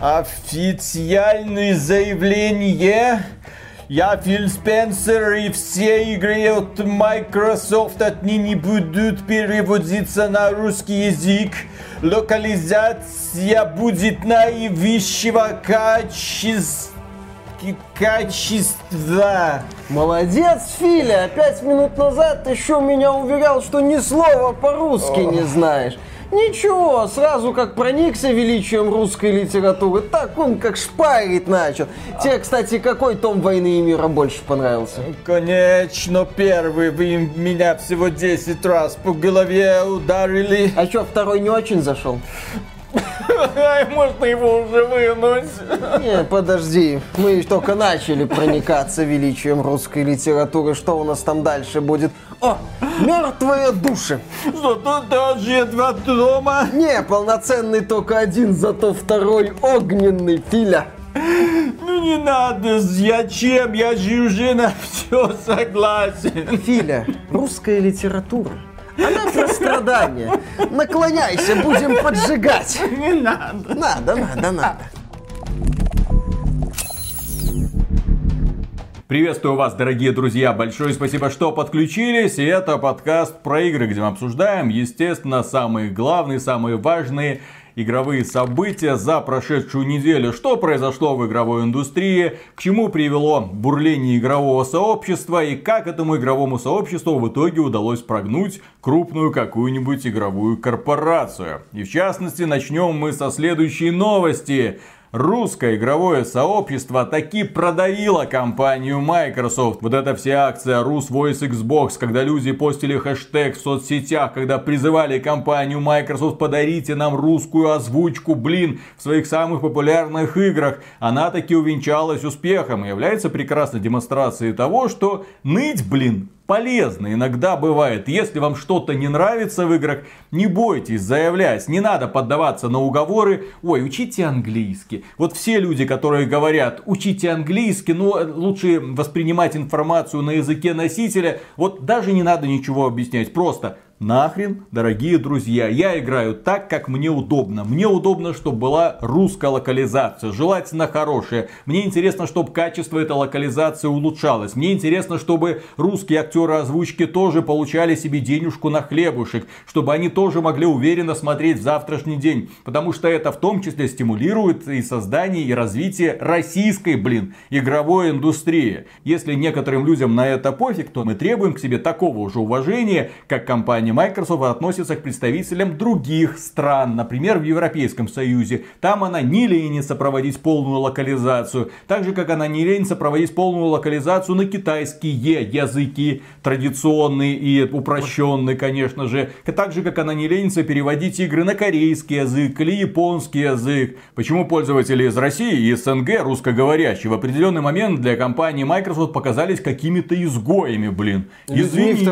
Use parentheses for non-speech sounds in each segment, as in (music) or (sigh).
Официальное заявление. Я Фил Спенсер и все игры от Microsoft отныне будут переводиться на русский язык. Локализация будет наивысшего качества качества. Молодец, Филя! Пять минут назад еще меня уверял, что ни слова по-русски не знаешь. Ничего, сразу как проникся величием русской литературы, так он как шпарить начал. Тебе, кстати, какой том «Войны и мира» больше понравился? Конечно, первый. Вы меня всего 10 раз по голове ударили. А что, второй не очень зашел? Можно его уже вынуть. Не, подожди. Мы только начали проникаться величием русской литературы. Что у нас там дальше будет? О, мертвые души. Что-то даже два дома. Не, полноценный только один, зато второй огненный филя. Ну не надо, зачем? Я же уже на все согласен. Филя, русская литература она про страдания. Наклоняйся, будем поджигать. Не надо. Надо, надо, надо. Приветствую вас, дорогие друзья. Большое спасибо, что подключились. И это подкаст про игры, где мы обсуждаем, естественно, самые главные, самые важные игровые события за прошедшую неделю. Что произошло в игровой индустрии, к чему привело бурление игрового сообщества и как этому игровому сообществу в итоге удалось прогнуть крупную какую-нибудь игровую корпорацию. И в частности, начнем мы со следующей новости русское игровое сообщество таки продавило компанию Microsoft. Вот эта вся акция Rus Voice Xbox, когда люди постили хэштег в соцсетях, когда призывали компанию Microsoft подарите нам русскую озвучку, блин, в своих самых популярных играх, она таки увенчалась успехом и является прекрасной демонстрацией того, что ныть, блин, полезно иногда бывает. Если вам что-то не нравится в играх, не бойтесь заявлять. Не надо поддаваться на уговоры. Ой, учите английский. Вот все люди, которые говорят, учите английский, но лучше воспринимать информацию на языке носителя. Вот даже не надо ничего объяснять. Просто Нахрен, дорогие друзья, я играю так, как мне удобно. Мне удобно, чтобы была русская локализация, желательно хорошая. Мне интересно, чтобы качество этой локализации улучшалось. Мне интересно, чтобы русские актеры озвучки тоже получали себе денежку на хлебушек. Чтобы они тоже могли уверенно смотреть в завтрашний день. Потому что это в том числе стимулирует и создание, и развитие российской, блин, игровой индустрии. Если некоторым людям на это пофиг, то мы требуем к себе такого же уважения, как компания компания Microsoft относится к представителям других стран, например, в Европейском Союзе. Там она не ленится проводить полную локализацию, так же, как она не ленится проводить полную локализацию на китайские языки, традиционные и упрощенные, конечно же. Так же, как она не ленится переводить игры на корейский язык или японский язык. Почему пользователи из России и СНГ, русскоговорящие, в определенный момент для компании Microsoft показались какими-то изгоями, блин. Извините.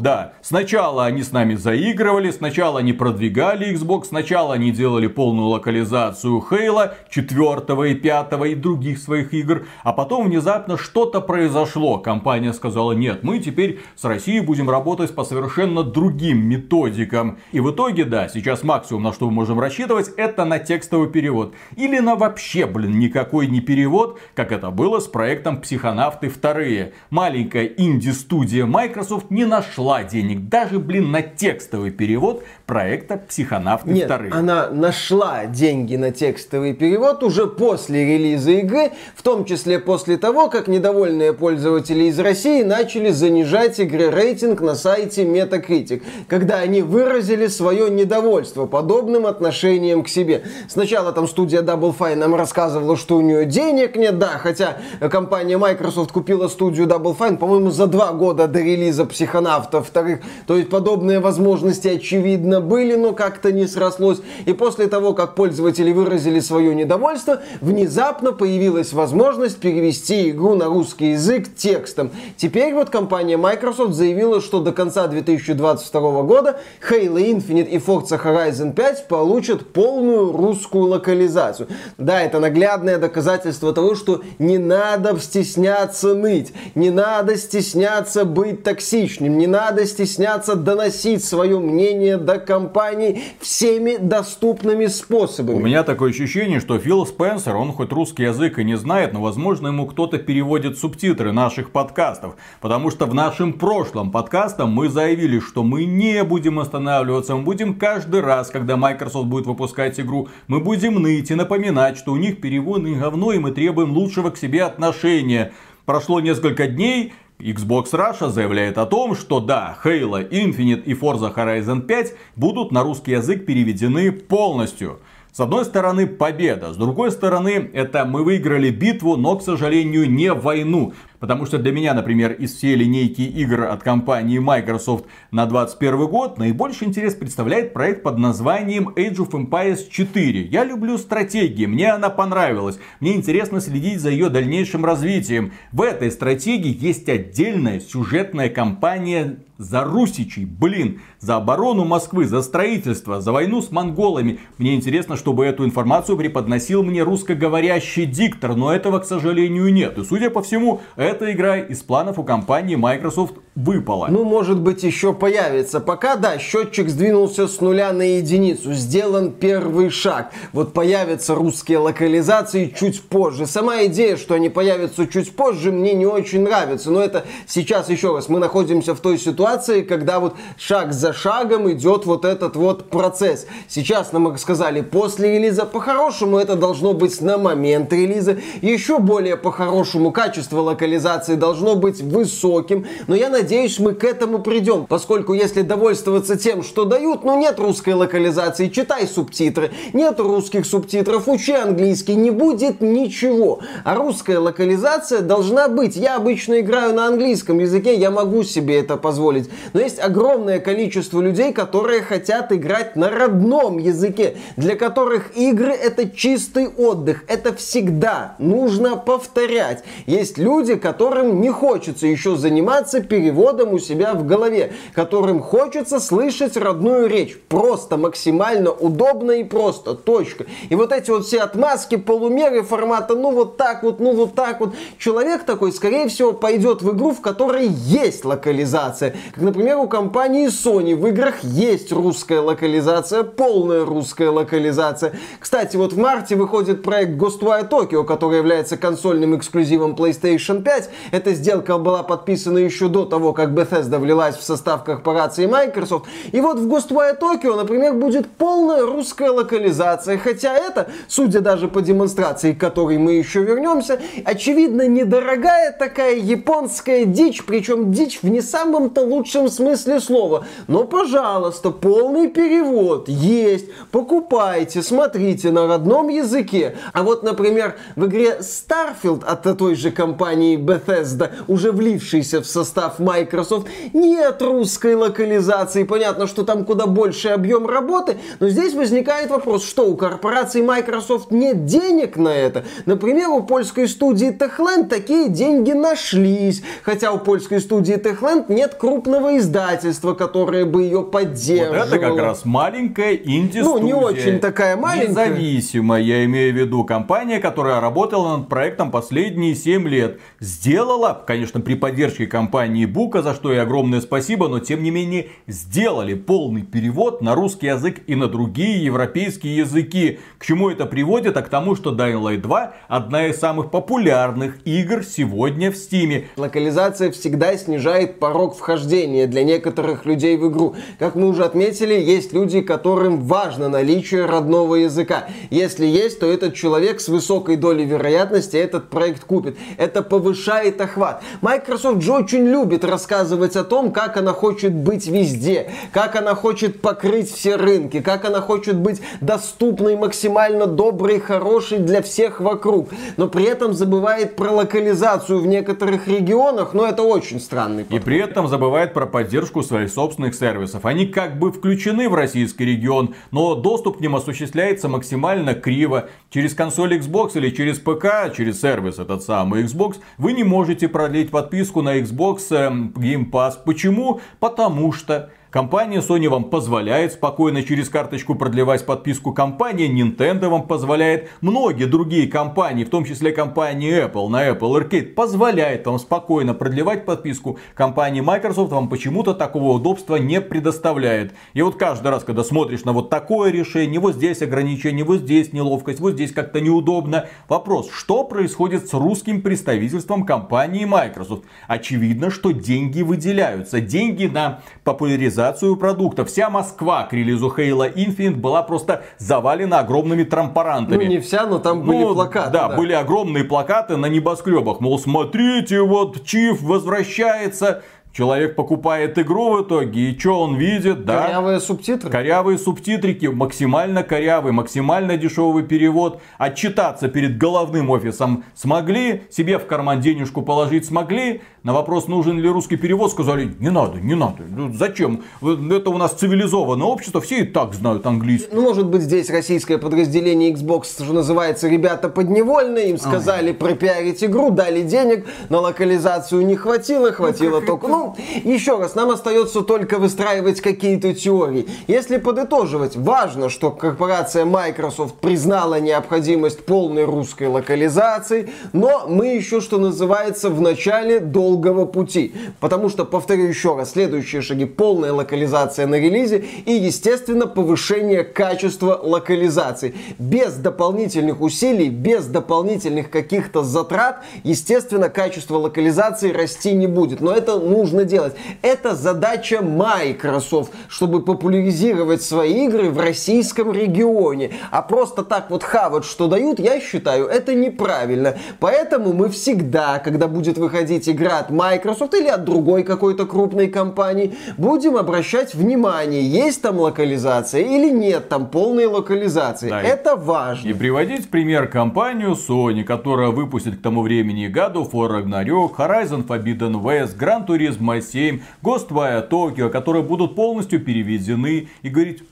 Да. Сначала они с нами заигрывали, сначала они продвигали Xbox, сначала они делали полную локализацию Хейла, 4 и 5 и других своих игр, а потом внезапно что-то произошло. Компания сказала, нет, мы теперь с Россией будем работать по совершенно другим методикам. И в итоге, да, сейчас максимум, на что мы можем рассчитывать, это на текстовый перевод. Или на вообще, блин, никакой не перевод, как это было с проектом Психонавты 2. Маленькая инди-студия Microsoft не нашла денег, даже, блин, блин, на текстовый перевод проекта «Психонавты Нет, 2». она нашла деньги на текстовый перевод уже после релиза игры, в том числе после того, как недовольные пользователи из России начали занижать игры рейтинг на сайте Metacritic, когда они выразили свое недовольство подобным отношением к себе. Сначала там студия Double Fine нам рассказывала, что у нее денег нет, да, хотя компания Microsoft купила студию Double Fine, по-моему, за два года до релиза Психонавтов вторых, то есть подобное подобные возможности очевидно были, но как-то не срослось. И после того, как пользователи выразили свое недовольство, внезапно появилась возможность перевести игру на русский язык текстом. Теперь вот компания Microsoft заявила, что до конца 2022 года Halo Infinite и Forza Horizon 5 получат полную русскую локализацию. Да, это наглядное доказательство того, что не надо стесняться ныть, не надо стесняться быть токсичным, не надо стесняться доносить доносить свое мнение до компаний всеми доступными способами. У меня такое ощущение, что Фил Спенсер, он хоть русский язык и не знает, но, возможно, ему кто-то переводит субтитры наших подкастов. Потому что в нашем прошлом подкасте мы заявили, что мы не будем останавливаться, мы будем каждый раз, когда Microsoft будет выпускать игру, мы будем ныть и напоминать, что у них переводное говно, и мы требуем лучшего к себе отношения. Прошло несколько дней, Xbox Russia заявляет о том, что да, Halo Infinite и Forza Horizon 5 будут на русский язык переведены полностью. С одной стороны победа, с другой стороны это мы выиграли битву, но, к сожалению, не войну. Потому что для меня, например, из всей линейки игр от компании Microsoft на 2021 год наибольший интерес представляет проект под названием Age of Empires 4. Я люблю стратегии, мне она понравилась. Мне интересно следить за ее дальнейшим развитием. В этой стратегии есть отдельная сюжетная кампания за русичей, блин, за оборону Москвы, за строительство, за войну с монголами. Мне интересно, чтобы эту информацию преподносил мне русскоговорящий диктор, но этого, к сожалению, нет. И, судя по всему, эта игра из планов у компании Microsoft выпала. Ну, может быть, еще появится. Пока, да, счетчик сдвинулся с нуля на единицу. Сделан первый шаг. Вот появятся русские локализации чуть позже. Сама идея, что они появятся чуть позже, мне не очень нравится. Но это сейчас, еще раз, мы находимся в той ситуации, когда вот шаг за шагом идет вот этот вот процесс. Сейчас нам сказали, после релиза по-хорошему это должно быть на момент релиза. Еще более по-хорошему качество локализации должно быть высоким. Но я надеюсь, надеюсь, мы к этому придем, поскольку если довольствоваться тем, что дают, ну нет русской локализации, читай субтитры, нет русских субтитров, учи английский, не будет ничего. А русская локализация должна быть. Я обычно играю на английском языке, я могу себе это позволить. Но есть огромное количество людей, которые хотят играть на родном языке, для которых игры это чистый отдых. Это всегда нужно повторять. Есть люди, которым не хочется еще заниматься переводом переводом у себя в голове, которым хочется слышать родную речь. Просто максимально удобно и просто. Точка. И вот эти вот все отмазки, полумеры формата, ну вот так вот, ну вот так вот. Человек такой, скорее всего, пойдет в игру, в которой есть локализация. Как, например, у компании Sony в играх есть русская локализация, полная русская локализация. Кстати, вот в марте выходит проект Ghostwire Tokyo, который является консольным эксклюзивом PlayStation 5. Эта сделка была подписана еще до того, того, как Bethesda влилась в состав корпорации Microsoft. И вот в Ghostwire Tokyo, например, будет полная русская локализация. Хотя это, судя даже по демонстрации, к которой мы еще вернемся, очевидно, недорогая такая японская дичь, причем дичь в не самом-то лучшем смысле слова. Но, пожалуйста, полный перевод есть. Покупайте, смотрите на родном языке. А вот, например, в игре Starfield от той же компании Bethesda, уже влившийся в состав Microsoft. Нет русской локализации. Понятно, что там куда больше объем работы. Но здесь возникает вопрос, что у корпорации Microsoft нет денег на это. Например, у польской студии Techland такие деньги нашлись. Хотя у польской студии Techland нет крупного издательства, которое бы ее поддерживало. Вот это как раз маленькая инди-студия. Ну, не очень такая маленькая. Независимая, я имею в виду, компания, которая работала над проектом последние 7 лет. Сделала, конечно, при поддержке компании Бука, за что и огромное спасибо, но тем не менее сделали полный перевод на русский язык и на другие европейские языки. К чему это приводит? А к тому, что Dying Light 2 одна из самых популярных игр сегодня в Steam. Локализация всегда снижает порог вхождения для некоторых людей в игру. Как мы уже отметили, есть люди, которым важно наличие родного языка. Если есть, то этот человек с высокой долей вероятности этот проект купит. Это повышает охват. Microsoft же очень любит рассказывать о том, как она хочет быть везде, как она хочет покрыть все рынки, как она хочет быть доступной, максимально доброй, хорошей для всех вокруг. Но при этом забывает про локализацию в некоторых регионах, но это очень странный подход. И при этом забывает про поддержку своих собственных сервисов. Они как бы включены в российский регион, но доступ к ним осуществляется максимально криво. Через консоль Xbox или через ПК, через сервис этот самый Xbox, вы не можете продлить подписку на Xbox эм, Game Pass. Почему? Потому что Компания Sony вам позволяет спокойно через карточку продлевать подписку. Компания Nintendo вам позволяет. Многие другие компании, в том числе компания Apple на Apple Arcade, позволяет вам спокойно продлевать подписку. Компания Microsoft вам почему-то такого удобства не предоставляет. И вот каждый раз, когда смотришь на вот такое решение, вот здесь ограничение, вот здесь неловкость, вот здесь как-то неудобно. Вопрос, что происходит с русским представительством компании Microsoft? Очевидно, что деньги выделяются. Деньги на популяризацию продукта. Вся Москва к релизу Halo Infinite была просто завалена огромными трампарантами. Ну не вся, но там были Ну, плакаты. Да, были огромные плакаты на небоскребах. Мол, смотрите, вот Чиф возвращается. Человек покупает игру в итоге, и что он видит? Да, Корявые субтитры. Корявые субтитрики, максимально корявый, максимально дешевый перевод. Отчитаться перед головным офисом смогли, себе в карман денежку положить смогли. На вопрос, нужен ли русский перевод, сказали, не надо, не надо. Ну, Зачем? Это у нас цивилизованное общество, все и так знают английский. Ну, может быть, здесь российское подразделение Xbox, что называется, ребята подневольные, им сказали пропиарить игру, дали денег, на локализацию не хватило, хватило только... Ну, еще раз, нам остается только выстраивать какие-то теории. Если подытоживать, важно, что корпорация Microsoft признала необходимость полной русской локализации, но мы еще, что называется, в начале долгого пути. Потому что, повторю еще раз, следующие шаги полная локализация на релизе и, естественно, повышение качества локализации. Без дополнительных усилий, без дополнительных каких-то затрат, естественно, качество локализации расти не будет. Но это нужно делать. Это задача Microsoft, чтобы популяризировать свои игры в российском регионе. А просто так вот хавать, что дают, я считаю, это неправильно. Поэтому мы всегда, когда будет выходить игра от Microsoft или от другой какой-то крупной компании, будем обращать внимание, есть там локализация или нет там полной локализации. Да, это важно. И приводить пример компанию Sony, которая выпустит к тому времени God of War Ragnarok, Horizon Forbidden West, Gran Turismo 7, Ghostwire Tokyo, которые будут полностью переведены и говорить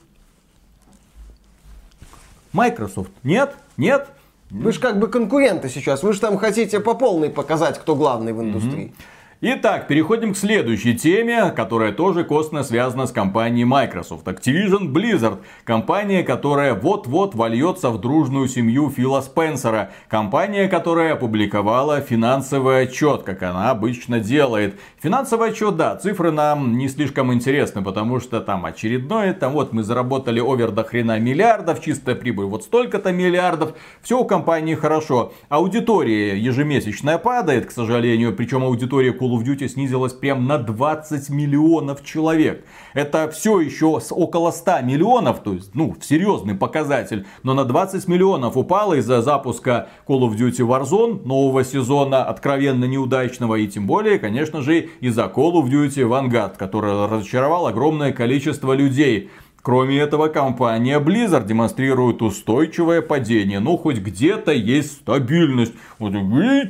Microsoft, нет, нет, Вы же как бы конкуренты сейчас, вы же там хотите по полной показать, кто главный в индустрии. Итак, переходим к следующей теме, которая тоже косвенно связана с компанией Microsoft. Activision Blizzard. Компания, которая вот-вот вольется в дружную семью Фила Спенсера. Компания, которая опубликовала финансовый отчет, как она обычно делает. Финансовый отчет, да, цифры нам не слишком интересны, потому что там очередное, там вот мы заработали овер до хрена миллиардов, чистая прибыль вот столько-то миллиардов. Все у компании хорошо. Аудитория ежемесячная падает, к сожалению, причем аудитория Call of Duty снизилась прям на 20 миллионов человек. Это все еще с около 100 миллионов, то есть, ну, серьезный показатель, но на 20 миллионов упало из-за запуска Call of Duty Warzone нового сезона, откровенно неудачного, и тем более, конечно же, из-за Call of Duty Vanguard, который разочаровал огромное количество людей. Кроме этого, компания Blizzard демонстрирует устойчивое падение. Ну, хоть где-то есть стабильность. Вот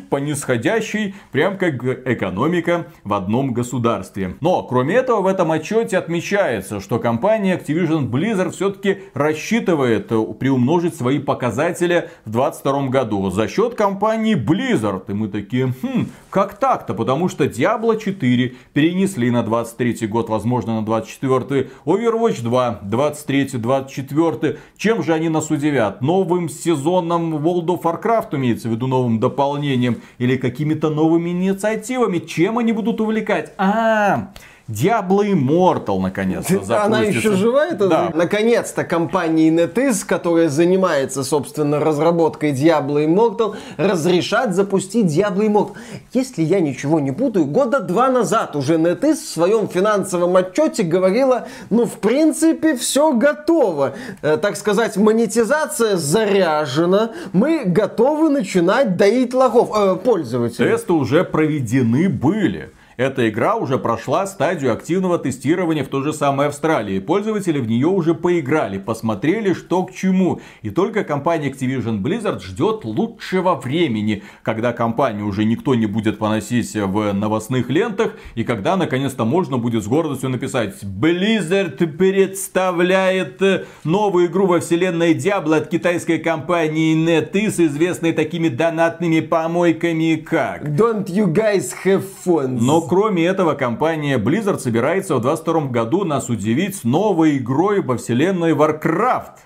по нисходящей, прям как экономика в одном государстве. Но, кроме этого, в этом отчете отмечается, что компания Activision Blizzard все-таки рассчитывает э, приумножить свои показатели в 2022 году за счет компании Blizzard. И мы такие, хм, как так-то? Потому что Diablo 4 перенесли на 23 год, возможно, на 24 Overwatch 2 23-24. Чем же они нас удивят? Новым сезоном World of Warcraft, имеется в виду новым дополнением, или какими-то новыми инициативами? Чем они будут увлекать? А, Diablo Immortal наконец-то Она запустится. еще жива, это? Да. Наконец-то компания NetEase, которая занимается, собственно, разработкой Diablo Immortal, разрешат запустить Diablo Immortal. Если я ничего не путаю, года два назад уже NetEase в своем финансовом отчете говорила, ну, в принципе, все готово. Э, так сказать, монетизация заряжена, мы готовы начинать доить лохов, э, пользователей. Тесты уже проведены были. Эта игра уже прошла стадию активного тестирования в той же самой Австралии. Пользователи в нее уже поиграли, посмотрели, что к чему. И только компания Activision Blizzard ждет лучшего времени, когда компанию уже никто не будет поносить в новостных лентах, и когда наконец-то можно будет с гордостью написать Blizzard представляет новую игру во вселенной Diablo от китайской компании NetEase, известной такими донатными помойками как Don't you guys have fun? но кроме этого, компания Blizzard собирается в 2022 году нас удивить новой игрой во вселенной Warcraft.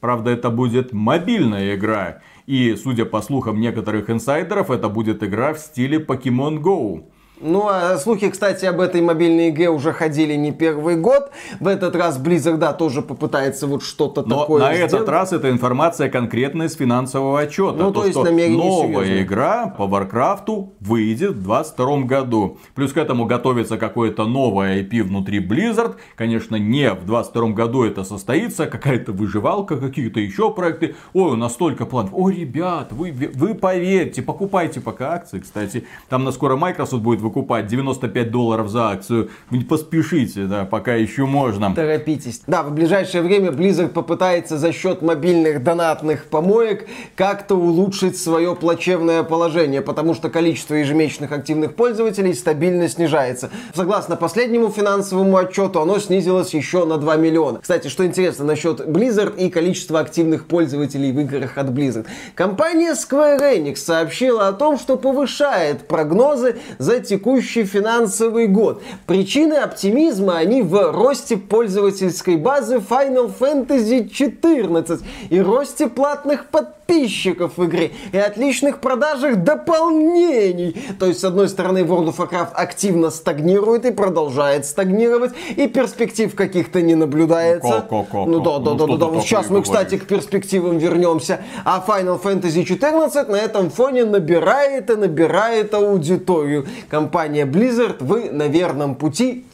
Правда, это будет мобильная игра. И, судя по слухам некоторых инсайдеров, это будет игра в стиле Pokemon Go. Ну, а слухи, кстати, об этой мобильной игре уже ходили не первый год. В этот раз Blizzard, да, тоже попытается вот что-то Но такое на сделать. этот раз эта информация конкретная из финансового отчета. Ну, то есть что намерение новая серьезное. игра по Варкрафту выйдет в 2022 году. Плюс к этому готовится какое-то новое IP внутри Blizzard. Конечно, не в 2022 году это состоится. Какая-то выживалка, какие-то еще проекты. Ой, у нас столько планов. Ой, ребят, вы, вы поверьте, покупайте пока акции, кстати. Там на скоро Microsoft будет выкупать 95 долларов за акцию. Поспешите, да, пока еще можно. Торопитесь. Да, в ближайшее время Blizzard попытается за счет мобильных донатных помоек как-то улучшить свое плачевное положение, потому что количество ежемесячных активных пользователей стабильно снижается. Согласно последнему финансовому отчету, оно снизилось еще на 2 миллиона. Кстати, что интересно насчет Blizzard и количества активных пользователей в играх от Blizzard. Компания Square Enix сообщила о том, что повышает прогнозы за текущий финансовый год. Причины оптимизма они в росте пользовательской базы Final Fantasy 14 и росте платных подписчиков в игре и отличных продажах дополнений. То есть, с одной стороны, World of Warcraft активно стагнирует и продолжает стагнировать, и перспектив каких-то не наблюдается. Ко-ко-ко-ко. Ну да, да, Ну, да, да, да. Сейчас мы, кстати, говоришь? к перспективам вернемся. А Final Fantasy 14 на этом фоне набирает и набирает аудиторию. Компания Blizzard, вы на верном пути.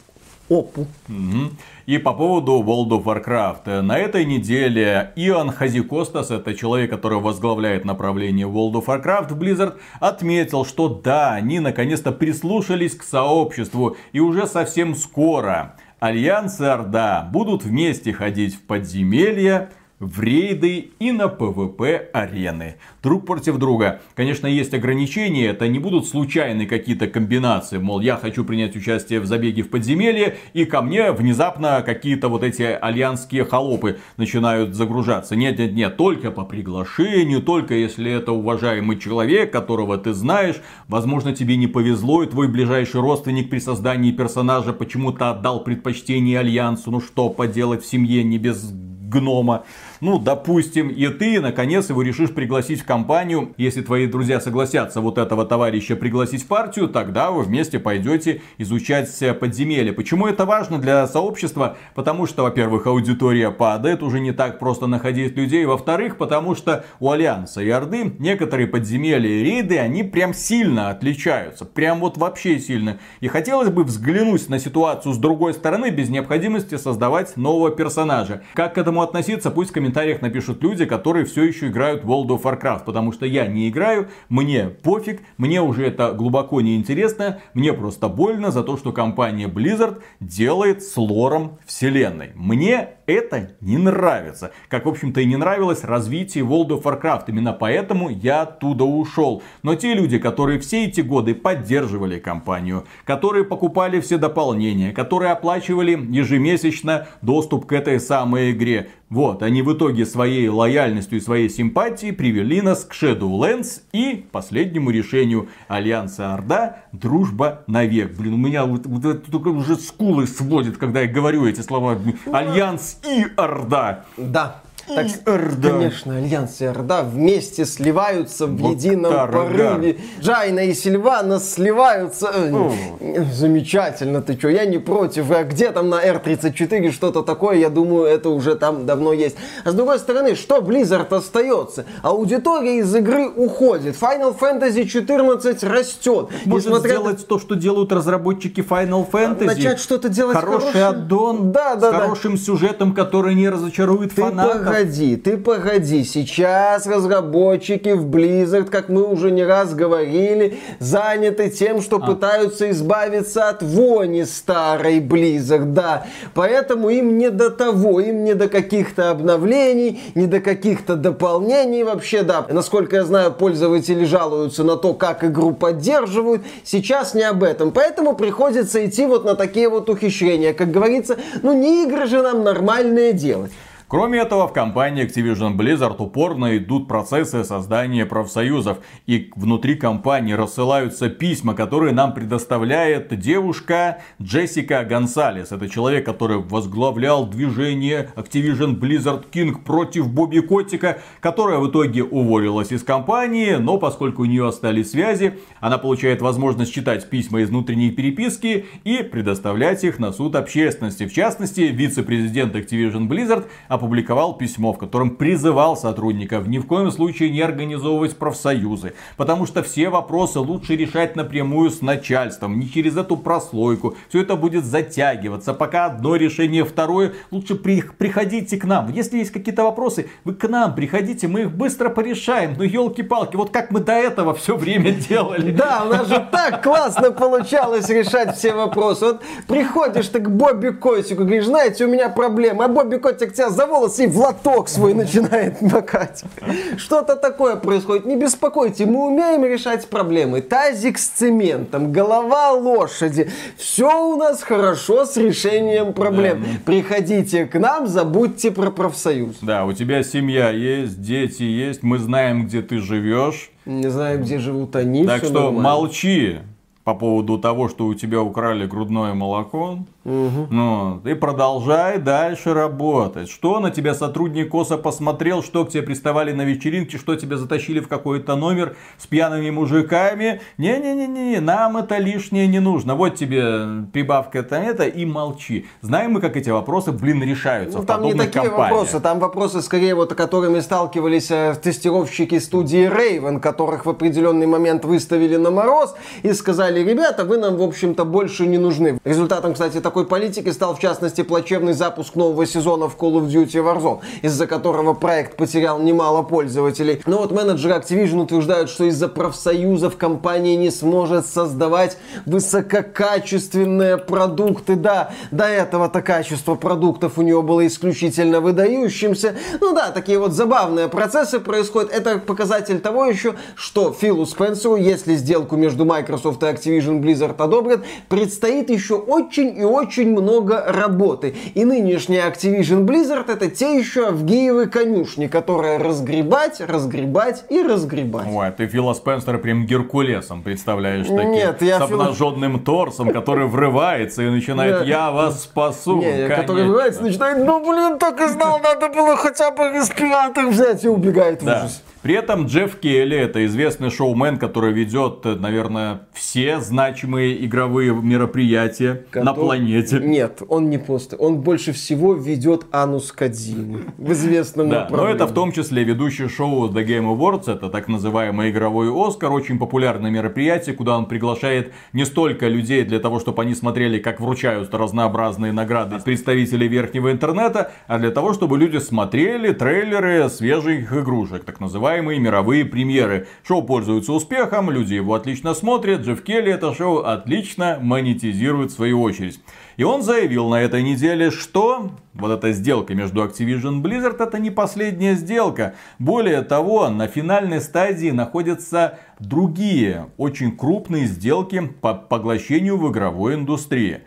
Опу. Мгм. И по поводу World of Warcraft. На этой неделе Ион Хаззикостас, это человек, который возглавляет направление World of Warcraft в Blizzard, отметил, что да, они наконец-то прислушались к сообществу. И уже совсем скоро Альянс и Орда будут вместе ходить в подземелья, в рейды и на ПВП арены. Друг против друга. Конечно, есть ограничения, это не будут случайные какие-то комбинации. Мол, я хочу принять участие в забеге в подземелье, и ко мне внезапно какие-то вот эти альянские холопы начинают загружаться. Нет, нет, нет, только по приглашению, только если это уважаемый человек, которого ты знаешь. Возможно, тебе не повезло, и твой ближайший родственник при создании персонажа почему-то отдал предпочтение альянсу. Ну что поделать в семье не без гнома. Ну, допустим, и ты, наконец, его решишь пригласить в компанию. Если твои друзья согласятся вот этого товарища пригласить в партию, тогда вы вместе пойдете изучать подземелья. Почему это важно для сообщества? Потому что, во-первых, аудитория падает, уже не так просто находить людей. Во-вторых, потому что у Альянса и Орды некоторые подземелья и рейды, они прям сильно отличаются. Прям вот вообще сильно. И хотелось бы взглянуть на ситуацию с другой стороны, без необходимости создавать нового персонажа. Как к этому относиться, пусть в комментариях напишут люди, которые все еще играют в World of Warcraft. Потому что я не играю, мне пофиг, мне уже это глубоко не интересно, мне просто больно за то, что компания Blizzard делает с лором вселенной. Мне это не нравится. Как, в общем-то, и не нравилось развитие World of Warcraft. Именно поэтому я оттуда ушел. Но те люди, которые все эти годы поддерживали компанию, которые покупали все дополнения, которые оплачивали ежемесячно доступ к этой самой игре, вот, они в итоге своей лояльностью и своей симпатией привели нас к Shadowlands и последнему решению Альянса Орда «Дружба навек». Блин, у меня вот, вот только уже скулы сводит, когда я говорю эти слова. Альянс и Орда. Да. Так, И Орда. конечно, Альянс и Орда вместе сливаются в Вот едином порыве. Джайна и Сильвана сливаются. Э, Замечательно, ты что, я не против. А где там на R34 что-то такое, я думаю, это уже там давно есть. А с другой стороны, что Blizzard остается? Аудитория из игры уходит. Final Fantasy XIV растет. Может Несмотря сделать то, что делают разработчики Final Fantasy. Начать что-то делать Хороший хорошее. аддон Да, да, с да. хорошим сюжетом, который не разочарует Ты фанатов. Погоди, ты погоди. Сейчас разработчики в Blizzard, как мы уже не раз говорили, заняты тем, А. что пытаются избавиться от вони старой Blizzard, да. Поэтому им не до того, им не до каких-то обновлений, не до каких-то дополнений вообще, да. Насколько я знаю, пользователи жалуются на то, как игру поддерживают. Сейчас не об этом. Поэтому приходится идти вот на такие вот ухищрения. Как говорится, ну не игры же нам нормальные делать. Кроме этого, в компании Activision Blizzard упорно идут процессы создания профсоюзов. И внутри компании рассылаются письма, которые нам предоставляет девушка Джессика Гонсалес. Это человек, который возглавлял движение Activision Blizzard King против Бобби Котика, которая в итоге уволилась из компании, но поскольку у нее остались связи, она получает возможность читать письма из внутренней переписки и предоставлять их на суд общественности. В частности, вице-президент Activision Blizzard опубликовал письмо, в котором призывал сотрудников ни в коем случае не организовывать профсоюзы, потому что все вопросы лучше решать напрямую с начальством, не через эту прослойку. Все это будет затягиваться, пока одно решение, второе. Лучше при, приходите к нам. Если есть какие-то вопросы, вы к нам приходите, мы их быстро порешаем. Ну елки-палки, вот как мы до этого все время делали. Да, у нас же так классно получалось решать все вопросы. Вот приходишь ты к Бобби Котику, говоришь, знаете, у меня проблемы, а Бобби Котик тебя за волосы и в лоток свой начинает (laughs) макать. Что-то такое происходит. Не беспокойте, мы умеем решать проблемы. Тазик с цементом, голова лошади. Все у нас хорошо с решением проблем. Да. Приходите к нам, забудьте про профсоюз. Да, у тебя семья есть, дети есть, мы знаем, где ты живешь. Не знаем, где живут они. Так что нормально. молчи по поводу того, что у тебя украли грудное молоко. Угу. Ну, и продолжай дальше работать. Что на тебя сотрудник КОСа посмотрел, что к тебе приставали на вечеринке, что тебя затащили в какой-то номер с пьяными мужиками. Не-не-не-не, нам это лишнее не нужно. Вот тебе прибавка там это и молчи. Знаем мы, как эти вопросы, блин, решаются ну, в там не такие компаниях. вопросы, там вопросы скорее вот, которыми сталкивались э, тестировщики студии Raven, которых в определенный момент выставили на мороз и сказали, ребята, вы нам, в общем-то, больше не нужны. Результатом, кстати, такой такой политики стал в частности плачевный запуск нового сезона в Call of Duty Warzone, из-за которого проект потерял немало пользователей. Но вот менеджеры Activision утверждают, что из-за профсоюзов компания не сможет создавать высококачественные продукты. Да, до этого-то качество продуктов у нее было исключительно выдающимся. Ну да, такие вот забавные процессы происходят. Это показатель того еще, что Филу Спенсеру, если сделку между Microsoft и Activision Blizzard одобрят, предстоит еще очень и очень очень много работы. И нынешняя Activision Blizzard это те еще Авгиевы конюшни, которые разгребать, разгребать и разгребать. Ой, ты Фила Спенсера прям Геркулесом представляешь таким. Нет, я с обнаженным Фил... торсом, который врывается и начинает «Я вас спасу». Нет, который врывается и начинает «Ну блин, так и знал, (laughs) надо было хотя бы респиратор взять» и убегает в ужас. При этом Джефф Келли, это известный шоумен, который ведет, наверное, все значимые игровые мероприятия который... на планете. Нет, он не просто. Он больше всего ведет Анус Кадзиму в известном Да, но это в том числе ведущий шоу The Game Awards, это так называемый игровой Оскар, очень популярное мероприятие, куда он приглашает не столько людей для того, чтобы они смотрели, как вручают разнообразные награды представителей верхнего интернета, а для того, чтобы люди смотрели трейлеры свежих игрушек, так называемые мировые премьеры. Шоу пользуется успехом, люди его отлично смотрят, Джефф Келли это шоу отлично монетизирует в свою очередь. И он заявил на этой неделе, что вот эта сделка между Activision Blizzard это не последняя сделка. Более того, на финальной стадии находятся другие очень крупные сделки по поглощению в игровой индустрии.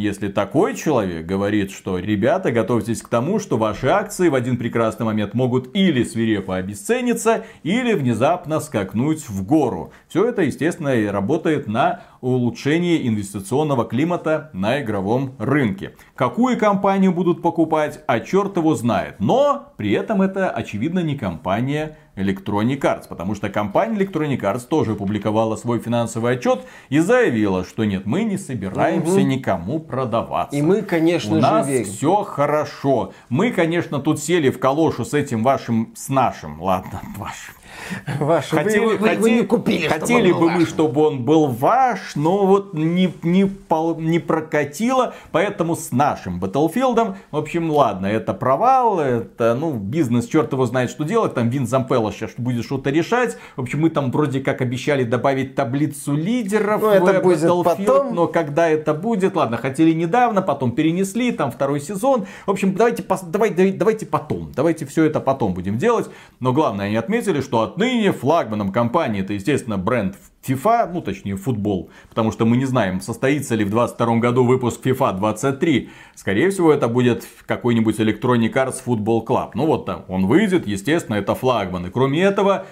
Если такой человек говорит, что ребята, готовьтесь к тому, что ваши акции в один прекрасный момент могут или свирепо обесцениться, или внезапно скакнуть в гору. Все это, естественно, и работает на улучшение инвестиционного климата на игровом рынке. Какую компанию будут покупать, а черт его знает. Но при этом это, очевидно, не компания Electronic Arts, потому что компания Electronic Arts тоже опубликовала свой финансовый отчет и заявила, что нет, мы не собираемся угу. никому продаваться. И мы, конечно У же, нас верим. все хорошо. Мы, конечно, тут сели в калошу с этим вашим, с нашим, ладно, вашим Ваш. Хотели, вы, вы, хотели, вы не купили, хотели бы мы, чтобы он был ваш, но вот не, не, не прокатило, поэтому с нашим Battlefield, в общем, ладно, это провал, это, ну, бизнес, черт его знает, что делать, там Вин Зампелло сейчас будет что-то решать, в общем, мы там вроде как обещали добавить таблицу лидеров но ну, в это будет Battlefield, потом. но когда это будет, ладно, хотели недавно, потом перенесли, там второй сезон, в общем, давайте, давайте, давайте потом, давайте все это потом будем делать, но главное, они отметили, что Отныне флагманом компании. Это, естественно, бренд FIFA, ну точнее футбол, потому что мы не знаем, состоится ли в 2022 году выпуск FIFA 23. Скорее всего, это будет какой-нибудь Electronic Arts Football Club. Ну вот там, он выйдет, естественно, это флагман. И кроме этого,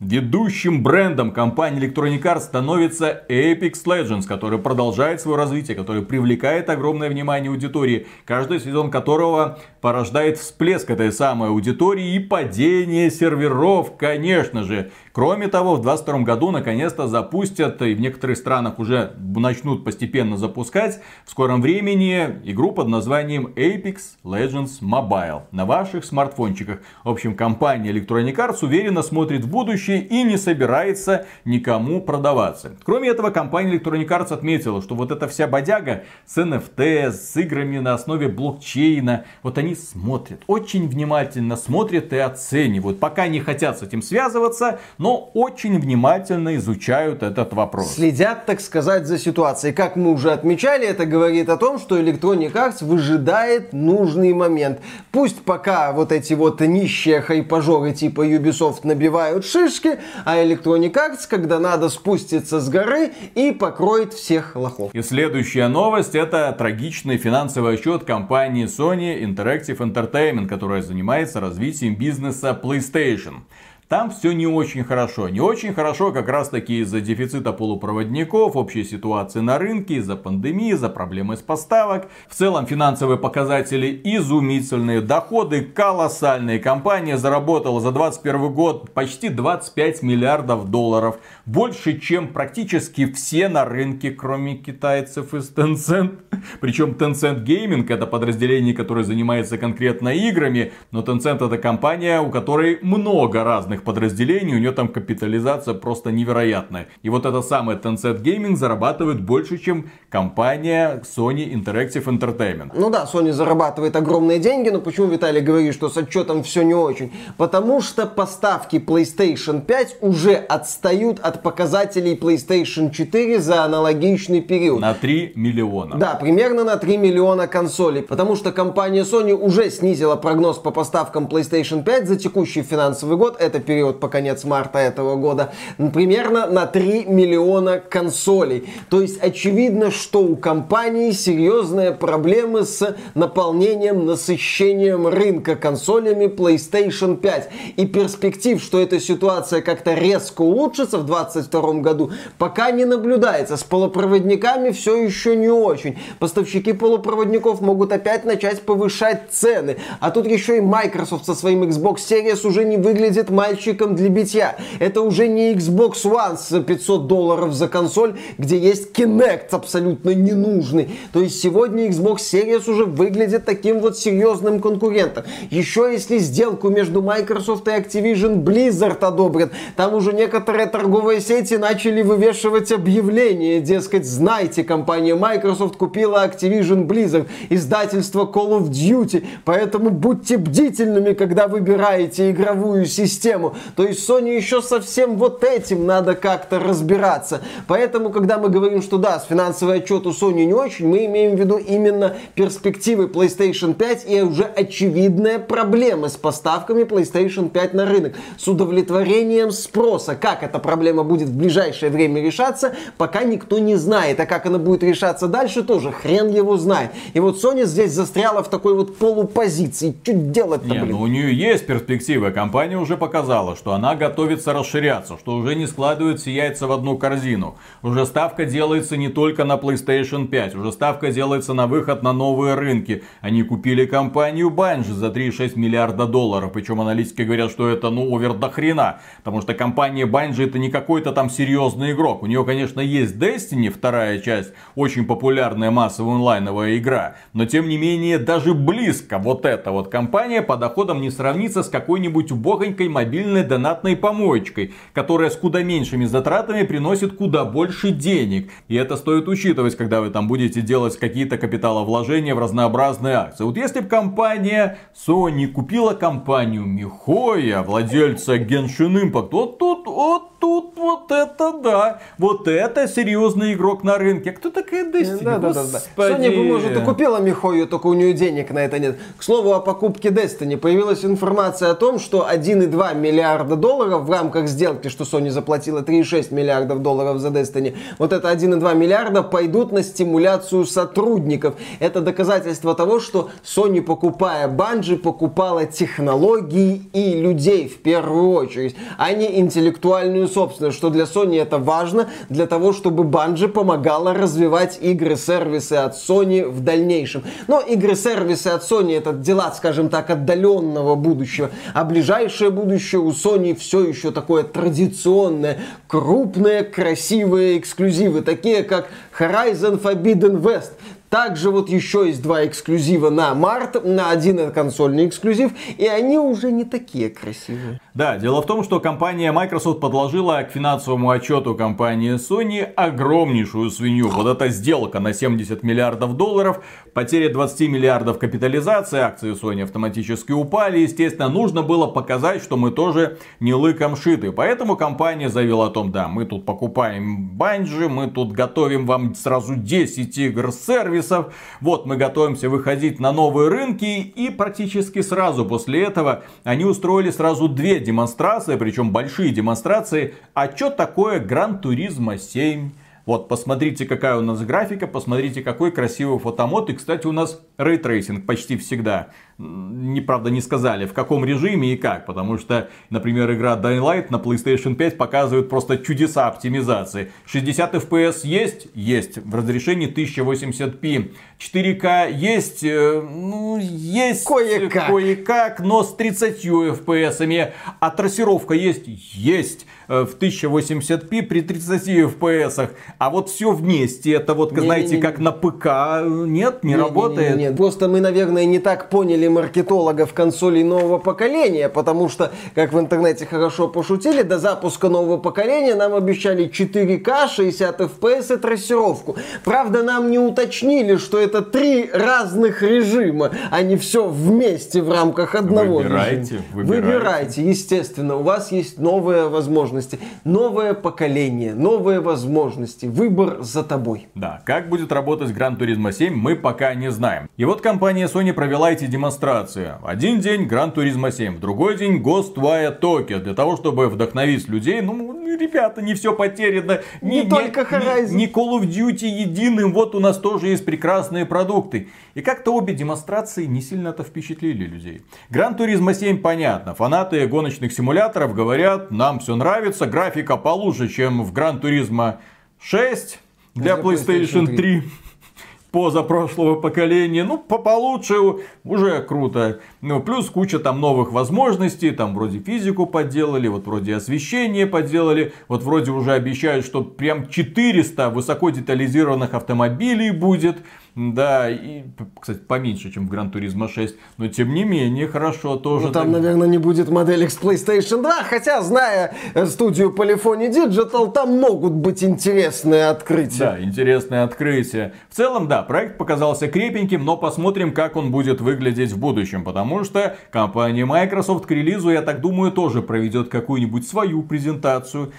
ведущим брендом компании Electronic Arts становится Apex Legends, который продолжает свое развитие, который привлекает огромное внимание аудитории, каждый сезон которого порождает всплеск этой самой аудитории и падение серверов, конечно же. Кроме того, в 2022 году наконец-то запустят и в некоторых странах уже начнут постепенно запускать в скором времени игру под названием Apex Legends Mobile на ваших смартфончиках. В общем, компания Electronic Arts уверенно смотрит в будущее и не собирается никому продаваться. Кроме этого, компания Electronic Arts отметила, что вот эта вся бодяга с NFT, с играми на основе блокчейна, вот они смотрят, очень внимательно смотрят и оценивают. Пока не хотят с этим связываться, но очень внимательно изучают этот вопрос. Следят, так сказать, за ситуацией. Как мы уже отмечали, это говорит о том, что Electronic Arts выжидает нужный момент. Пусть пока вот эти вот нищие хайпажоры типа Ubisoft набивают шишки, а Electronic Arts, когда надо, спустится с горы и покроет всех лохов. И следующая новость это трагичный финансовый отчет компании Sony Interactive Entertainment, которая занимается развитием бизнеса PlayStation. Там все не очень хорошо. Не очень хорошо как раз таки из-за дефицита полупроводников, общей ситуации на рынке, из-за пандемии, из-за проблемы с поставок. В целом финансовые показатели изумительные, доходы колоссальные. Компания заработала за 2021 год почти 25 миллиардов долларов. Больше, чем практически все на рынке, кроме китайцев из Tencent. (laughs) Причем Tencent Gaming это подразделение, которое занимается конкретно играми. Но Tencent это компания, у которой много разных разных подразделений, у нее там капитализация просто невероятная. И вот это самое Tencent Gaming зарабатывает больше, чем компания Sony Interactive Entertainment. Ну да, Sony зарабатывает огромные деньги, но почему Виталий говорит, что с отчетом все не очень? Потому что поставки PlayStation 5 уже отстают от показателей PlayStation 4 за аналогичный период. На 3 миллиона. Да, примерно на 3 миллиона консолей. Потому что компания Sony уже снизила прогноз по поставкам PlayStation 5 за текущий финансовый год. Это период по конец марта этого года, примерно на 3 миллиона консолей. То есть очевидно, что у компании серьезные проблемы с наполнением, насыщением рынка консолями PlayStation 5. И перспектив, что эта ситуация как-то резко улучшится в 2022 году, пока не наблюдается. С полупроводниками все еще не очень. Поставщики полупроводников могут опять начать повышать цены. А тут еще и Microsoft со своим Xbox Series уже не выглядит мальчиком мальчиком для битья. Это уже не Xbox One с 500 долларов за консоль, где есть Kinect абсолютно ненужный. То есть сегодня Xbox Series уже выглядит таким вот серьезным конкурентом. Еще если сделку между Microsoft и Activision Blizzard одобрят, там уже некоторые торговые сети начали вывешивать объявления, дескать, знайте, компания Microsoft купила Activision Blizzard, издательство Call of Duty, поэтому будьте бдительными, когда выбираете игровую систему проблему. То есть Sony еще совсем вот этим надо как-то разбираться. Поэтому, когда мы говорим, что да, с финансовый отчет у Sony не очень, мы имеем в виду именно перспективы PlayStation 5 и уже очевидная проблема с поставками PlayStation 5 на рынок. С удовлетворением спроса. Как эта проблема будет в ближайшее время решаться, пока никто не знает. А как она будет решаться дальше, тоже хрен его знает. И вот Sony здесь застряла в такой вот полупозиции. Что делать-то, блин? ну у нее есть перспективы. Компания уже показала сказала, что она готовится расширяться, что уже не складываются яйца в одну корзину. Уже ставка делается не только на PlayStation 5, уже ставка делается на выход на новые рынки. Они купили компанию Bungie за 3,6 миллиарда долларов, причем аналитики говорят, что это ну овер до хрена, потому что компания Bungie это не какой-то там серьезный игрок. У нее, конечно, есть Destiny, вторая часть, очень популярная массовая онлайновая игра, но тем не менее даже близко вот эта вот компания по доходам не сравнится с какой-нибудь убогонькой мобильной стабильной донатной помоечкой, которая с куда меньшими затратами приносит куда больше денег. И это стоит учитывать, когда вы там будете делать какие-то капиталовложения в разнообразные акции. Вот если бы компания Sony купила компанию Михоя, владельца Genshin Impact, вот тут, вот тут вот это да, вот это серьезный игрок на рынке. Кто такая Destiny? Да, да, да, да. Sony бы, может, и купила Михою, только у нее денег на это нет. К слову о покупке Destiny. Появилась информация о том, что 1,2 миллиарда долларов в рамках сделки, что Sony заплатила 3,6 миллиардов долларов за Destiny, вот это 1,2 миллиарда пойдут на стимуляцию сотрудников. Это доказательство того, что Sony, покупая Bungie, покупала технологии и людей в первую очередь, а не интеллектуальную собственность, что для Sony это важно, для того, чтобы Bungie помогала развивать игры-сервисы от Sony в дальнейшем. Но игры-сервисы от Sony это дела, скажем так, отдаленного будущего, а ближайшее будущее у Sony все еще такое традиционное, крупные, красивые эксклюзивы, такие как Horizon Forbidden West. Также вот еще есть два эксклюзива на март, на один это консольный эксклюзив, и они уже не такие красивые. Да, дело в том, что компания Microsoft подложила к финансовому отчету компании Sony огромнейшую свинью. Вот эта сделка на 70 миллиардов долларов, потеря 20 миллиардов капитализации, акции Sony автоматически упали. Естественно, нужно было показать, что мы тоже не лыком шиты. Поэтому компания заявила о том, да, мы тут покупаем банджи, мы тут готовим вам сразу 10 игр сервисов. Вот мы готовимся выходить на новые рынки. И практически сразу после этого они устроили сразу две демонстрации, причем большие демонстрации. А что такое Gran Turismo 7? Вот, посмотрите, какая у нас графика, посмотрите, какой красивый фотомод. И, кстати, у нас ray tracing почти всегда. Неправда, не сказали, в каком режиме и как. Потому что, например, игра Dying Light на PlayStation 5 показывает просто чудеса оптимизации. 60 FPS есть? Есть. В разрешении 1080p. 4К есть? Э, ну, есть. Кое-как. Кое-как, но с 30 FPS. А трассировка есть? Есть. Э, в 1080p при 30 FPS. А вот все вместе, это вот, не, знаете, не, не, как на ПК, нет, не, не работает. Не, не, не, нет, просто мы, наверное, не так поняли маркетологов консолей нового поколения, потому что, как в интернете хорошо пошутили, до запуска нового поколения нам обещали 4К, 60 FPS и трассировку. Правда, нам не уточнили, что это три разных режима, а не все вместе в рамках одного выбирайте, режима. Выбирайте, выбирайте, естественно, у вас есть новые возможности, новое поколение, новые возможности, выбор за тобой. Да, как будет работать Gran Turismo 7, мы пока не знаем. И вот компания Sony провела эти демонстрации. Один день Gran Turismo 7, в другой день Ghostwire Tokyo, для того, чтобы вдохновить людей. Ну, ребята, не все потеряно. Не, не только Horizon. Не, не Call of Duty единым, вот у нас тоже есть прекрасные продукты. И как-то обе демонстрации не сильно-то впечатлили людей. Gran Turismo 7 понятно. Фанаты гоночных симуляторов говорят, нам все нравится, графика получше, чем в Gran Turismo 6 для, для PlayStation 3. 3 (laughs) позапрошлого поколения, ну, по получше, уже круто. Ну, плюс куча там новых возможностей, там вроде физику подделали, вот вроде освещение подделали, вот вроде уже обещают, что прям 400 высоко детализированных автомобилей будет. Да, и, кстати, поменьше, чем в Gran Turismo 6, но тем не менее, хорошо тоже. Ну, там, так... наверное, не будет моделек с PlayStation 2, хотя, зная э, студию Polyphony Digital, там могут быть интересные открытия. Да, интересные открытия. В целом, да, проект показался крепеньким, но посмотрим, как он будет выглядеть в будущем, потому что компания Microsoft к релизу, я так думаю, тоже проведет какую-нибудь свою презентацию.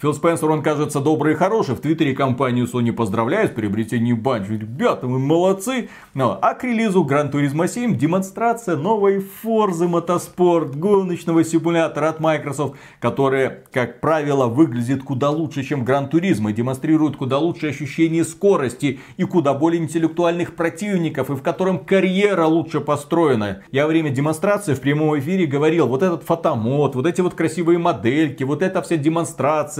Фил Спенсер, он кажется добрый и хороший. В Твиттере компанию Sony поздравляет с приобретением Bungie. Ребята, мы молодцы. Но, а к релизу Gran Turismo 7 демонстрация новой Forza Motorsport, гоночного симулятора от Microsoft, которая, как правило, выглядит куда лучше, чем Gran Turismo, и демонстрирует куда лучше ощущение скорости и куда более интеллектуальных противников, и в котором карьера лучше построена. Я во время демонстрации в прямом эфире говорил, вот этот фотомод, вот эти вот красивые модельки, вот эта вся демонстрация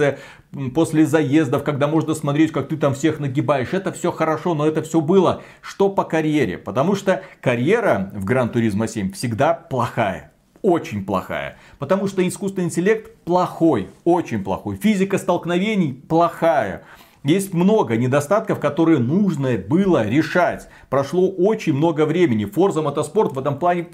после заездов, когда можно смотреть, как ты там всех нагибаешь, это все хорошо, но это все было что по карьере? Потому что карьера в Гран Туризмо 7 всегда плохая. Очень плохая. Потому что искусственный интеллект плохой. Очень плохой. Физика столкновений плохая. Есть много недостатков, которые нужно было решать. Прошло очень много времени. Forza Motorsport в этом плане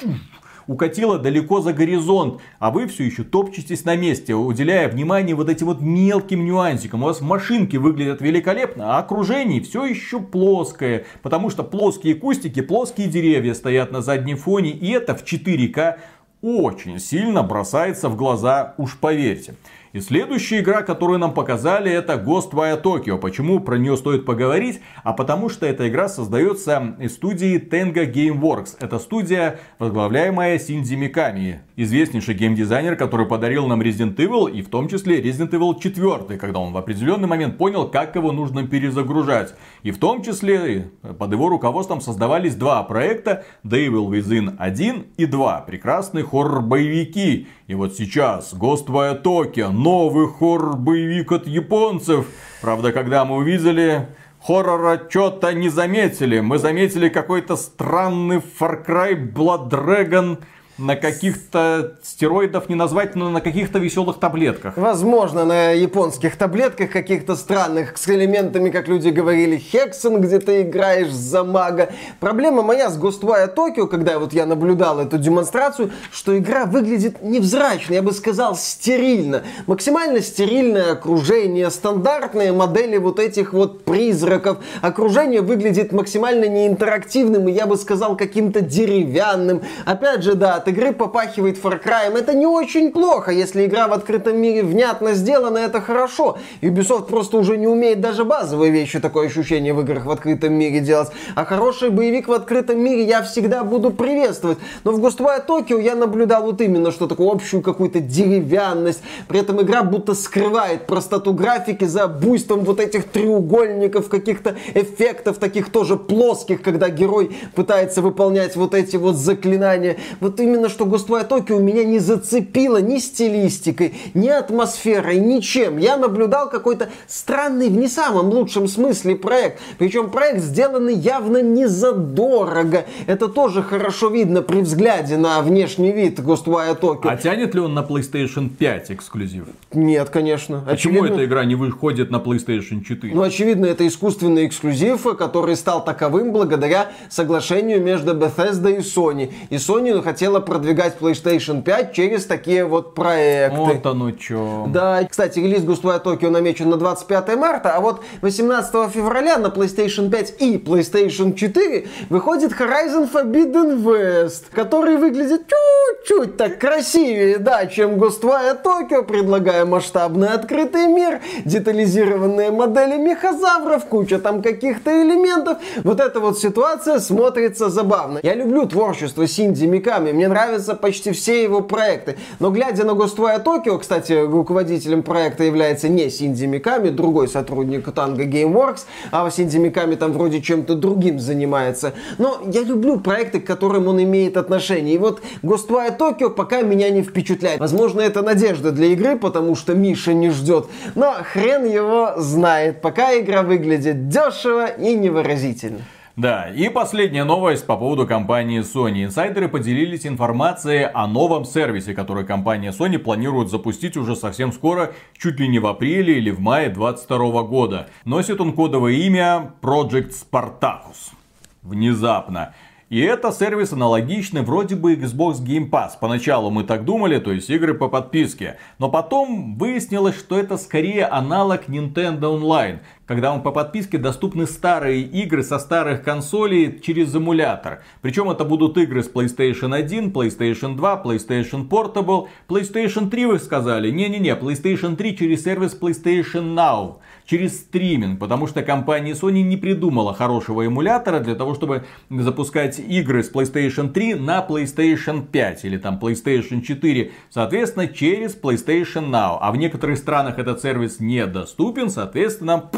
укатила далеко за горизонт, а вы все еще топчетесь на месте, уделяя внимание вот этим вот мелким нюансикам. У вас машинки выглядят великолепно, а окружение все еще плоское, потому что плоские кустики, плоские деревья стоят на заднем фоне, и это в 4К очень сильно бросается в глаза, уж поверьте. И следующая игра, которую нам показали, это Ghostwire Tokyo. Почему про нее стоит поговорить? А потому что эта игра создается из студии Tenga Gameworks. Это студия, возглавляемая Синдзи Миками. Известнейший геймдизайнер, который подарил нам Resident Evil и в том числе Resident Evil 4, когда он в определенный момент понял, как его нужно перезагружать. И в том числе под его руководством создавались два проекта The Evil Within 1 и 2. Прекрасные хоррор-боевики. И вот сейчас Ghostwire Tokyo, новый хоррор-боевик от японцев. Правда, когда мы увидели хоррора что-то не заметили. Мы заметили какой-то странный Far Cry Blood Dragon на каких-то стероидов не назвать, но на каких-то веселых таблетках. Возможно, на японских таблетках каких-то странных с элементами, как люди говорили, Хексен, где ты играешь за мага. Проблема моя с Ghostwire Tokyo, когда вот я наблюдал эту демонстрацию, что игра выглядит невзрачно, я бы сказал, стерильно. Максимально стерильное окружение, стандартные модели вот этих вот призраков. Окружение выглядит максимально неинтерактивным и я бы сказал каким-то деревянным. Опять же, да, игры попахивает Far Cry. Это не очень плохо, если игра в открытом мире внятно сделана, это хорошо. Ubisoft просто уже не умеет даже базовые вещи, такое ощущение в играх в открытом мире делать. А хороший боевик в открытом мире я всегда буду приветствовать. Но в Ghostwire Tokyo я наблюдал вот именно, что такую общую какую-то деревянность. При этом игра будто скрывает простоту графики за буйством вот этих треугольников, каких-то эффектов таких тоже плоских, когда герой пытается выполнять вот эти вот заклинания. Вот именно именно что Ghostwire Tokyo меня не зацепило ни стилистикой, ни атмосферой, ничем. Я наблюдал какой-то странный, в не самом лучшем смысле проект. Причем проект сделанный явно не задорого. Это тоже хорошо видно при взгляде на внешний вид Ghostwire Tokyo. А тянет ли он на PlayStation 5 эксклюзив? Нет, конечно. Почему очевидно... эта игра не выходит на PlayStation 4? Ну, очевидно, это искусственный эксклюзив, который стал таковым благодаря соглашению между Bethesda и Sony. И Sony хотела хотела продвигать PlayStation 5 через такие вот проекты. Вот оно чё. Да, кстати, релиз Ghostwire Tokyo намечен на 25 марта, а вот 18 февраля на PlayStation 5 и PlayStation 4 выходит Horizon Forbidden West, который выглядит чуть-чуть так красивее, да, чем Ghostwire Tokyo, предлагая масштабный открытый мир, детализированные модели мехозавров, куча там каких-то элементов. Вот эта вот ситуация смотрится забавно. Я люблю творчество Синди Миками, мне нравятся почти все его проекты. Но глядя на Ghostwire Tokyo, кстати, руководителем проекта является не Синди Миками, другой сотрудник Tango Gameworks, а Синди Миками там вроде чем-то другим занимается. Но я люблю проекты, к которым он имеет отношение. И вот Ghostwire Tokyo пока меня не впечатляет. Возможно, это надежда для игры, потому что Миша не ждет. Но хрен его знает. Пока игра выглядит дешево и невыразительно. Да, и последняя новость по поводу компании Sony. Инсайдеры поделились информацией о новом сервисе, который компания Sony планирует запустить уже совсем скоро, чуть ли не в апреле или в мае 2022 года. Носит он кодовое имя Project Spartacus. Внезапно. И это сервис аналогичный вроде бы Xbox Game Pass. Поначалу мы так думали, то есть игры по подписке. Но потом выяснилось, что это скорее аналог Nintendo Online. Когда он по подписке доступны старые игры со старых консолей через эмулятор. Причем это будут игры с PlayStation 1, PlayStation 2, PlayStation Portable, PlayStation 3 вы сказали. Не-не-не, PlayStation 3 через сервис PlayStation Now через стриминг, потому что компания Sony не придумала хорошего эмулятора для того, чтобы запускать игры с PlayStation 3 на PlayStation 5 или там PlayStation 4, соответственно, через PlayStation Now. А в некоторых странах этот сервис недоступен, соответственно,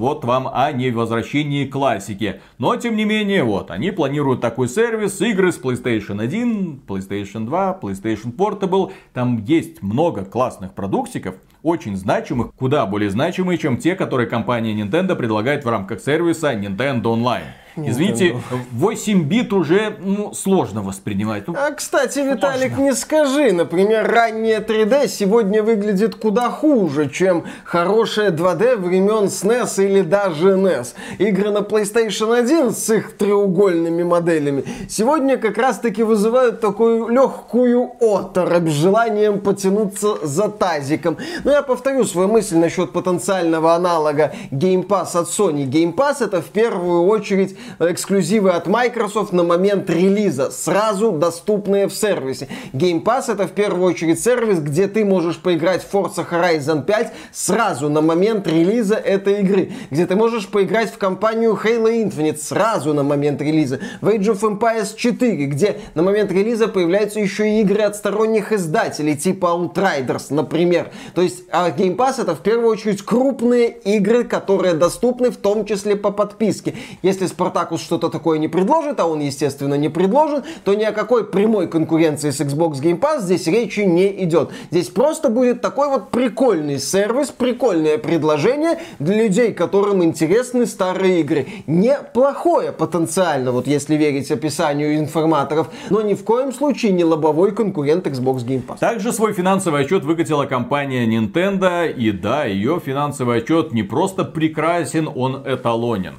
вот вам о невозвращении классики. Но, тем не менее, вот, они планируют такой сервис, игры с PlayStation 1, PlayStation 2, PlayStation Portable. Там есть много классных продуктиков, очень значимых, куда более значимые, чем те, которые компания Nintendo предлагает в рамках сервиса Nintendo Online. Извините, 8 бит уже ну, сложно воспринимать. Ну, а, кстати, Виталик, не скажи. Например, раннее 3D сегодня выглядит куда хуже, чем хорошее 2D времен SNES или даже NES. Игры на PlayStation 1 с их треугольными моделями сегодня как раз-таки вызывают такую легкую оторопь с желанием потянуться за тазиком. Но я повторю свою мысль насчет потенциального аналога Game Pass от Sony. Game Pass это в первую очередь эксклюзивы от Microsoft на момент релиза, сразу доступные в сервисе. Game Pass это в первую очередь сервис, где ты можешь поиграть в Forza Horizon 5 сразу на момент релиза этой игры, где ты можешь поиграть в компанию Halo Infinite сразу на момент релиза, в Age of Empires 4, где на момент релиза появляются еще и игры от сторонних издателей, типа Outriders, например. То есть а Game Pass это в первую очередь крупные игры, которые доступны в том числе по подписке. Если Spartacus что-то такое не предложит, а он, естественно, не предложен, то ни о какой прямой конкуренции с Xbox Game Pass здесь речи не идет. Здесь просто будет такой вот прикольный сервис, прикольное предложение для людей, которым интересны старые игры. Неплохое потенциально, вот если верить описанию информаторов, но ни в коем случае не лобовой конкурент Xbox Game Pass. Также свой финансовый отчет выкатила компания Nintendo, и да, ее финансовый отчет не просто прекрасен, он эталонен.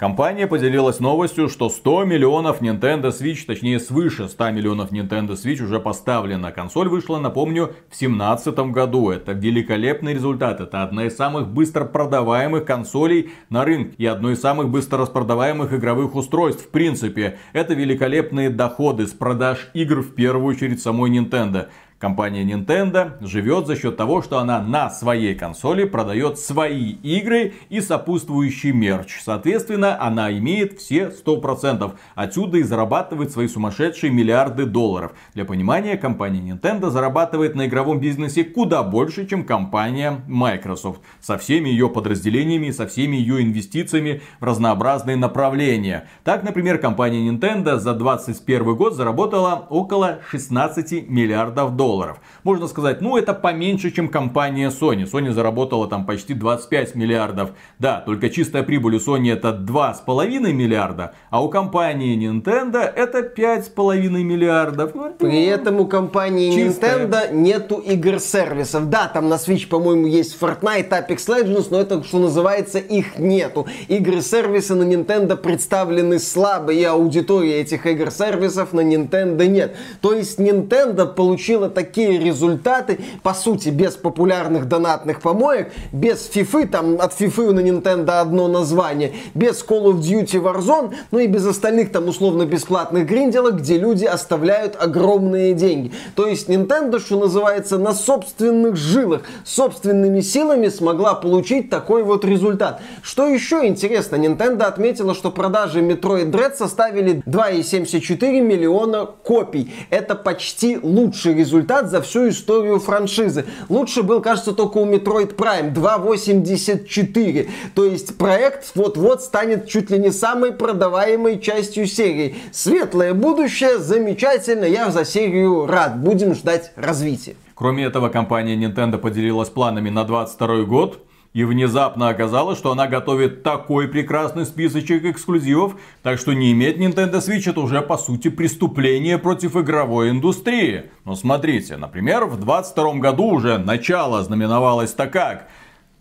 Компания поделилась новостью, что 100 миллионов Nintendo Switch, точнее свыше 100 миллионов Nintendo Switch уже поставлена. Консоль вышла, напомню, в 2017 году. Это великолепный результат. Это одна из самых быстро продаваемых консолей на рынке и одно из самых быстро распродаваемых игровых устройств. В принципе, это великолепные доходы с продаж игр в первую очередь самой Nintendo. Компания Nintendo живет за счет того, что она на своей консоли продает свои игры и сопутствующий мерч. Соответственно, она имеет все 100%. Отсюда и зарабатывает свои сумасшедшие миллиарды долларов. Для понимания, компания Nintendo зарабатывает на игровом бизнесе куда больше, чем компания Microsoft. Со всеми ее подразделениями, со всеми ее инвестициями в разнообразные направления. Так, например, компания Nintendo за 2021 год заработала около 16 миллиардов долларов долларов. Можно сказать, ну это поменьше, чем компания Sony. Sony заработала там почти 25 миллиардов. Да, только чистая прибыль у Sony это 2,5 миллиарда, а у компании Nintendo это 5,5 миллиардов. Ну, При этом у компании Чистая. Nintendo нету игр-сервисов. Да, там на Switch, по-моему, есть Fortnite, Apex Legends, но это, что называется, их нету. Игры-сервисы на Nintendo представлены слабо, и аудитории этих игр-сервисов на Nintendo нет. То есть Nintendo получила такие результаты, по сути, без популярных донатных помоек, без FIFA, там от FIFA на Nintendo одно название, без Call of Duty Warzone, ну и без остальных там условно-бесплатных гринделок, где люди оставляют огромные деньги. То есть Nintendo, что называется, на собственных жилах, собственными силами смогла получить такой вот результат. Что еще интересно, Nintendo отметила, что продажи Metroid Dread составили 2,74 миллиона копий. Это почти лучший результат результат за всю историю франшизы. Лучше был, кажется, только у Metroid Prime 2.84. То есть проект вот-вот станет чуть ли не самой продаваемой частью серии. Светлое будущее, замечательно, я за серию рад. Будем ждать развития. Кроме этого, компания Nintendo поделилась планами на 22 год. И внезапно оказалось, что она готовит такой прекрасный списочек эксклюзивов, так что не иметь Nintendo Switch это уже по сути преступление против игровой индустрии. Но смотрите, например, в 22 году уже начало знаменовалось так как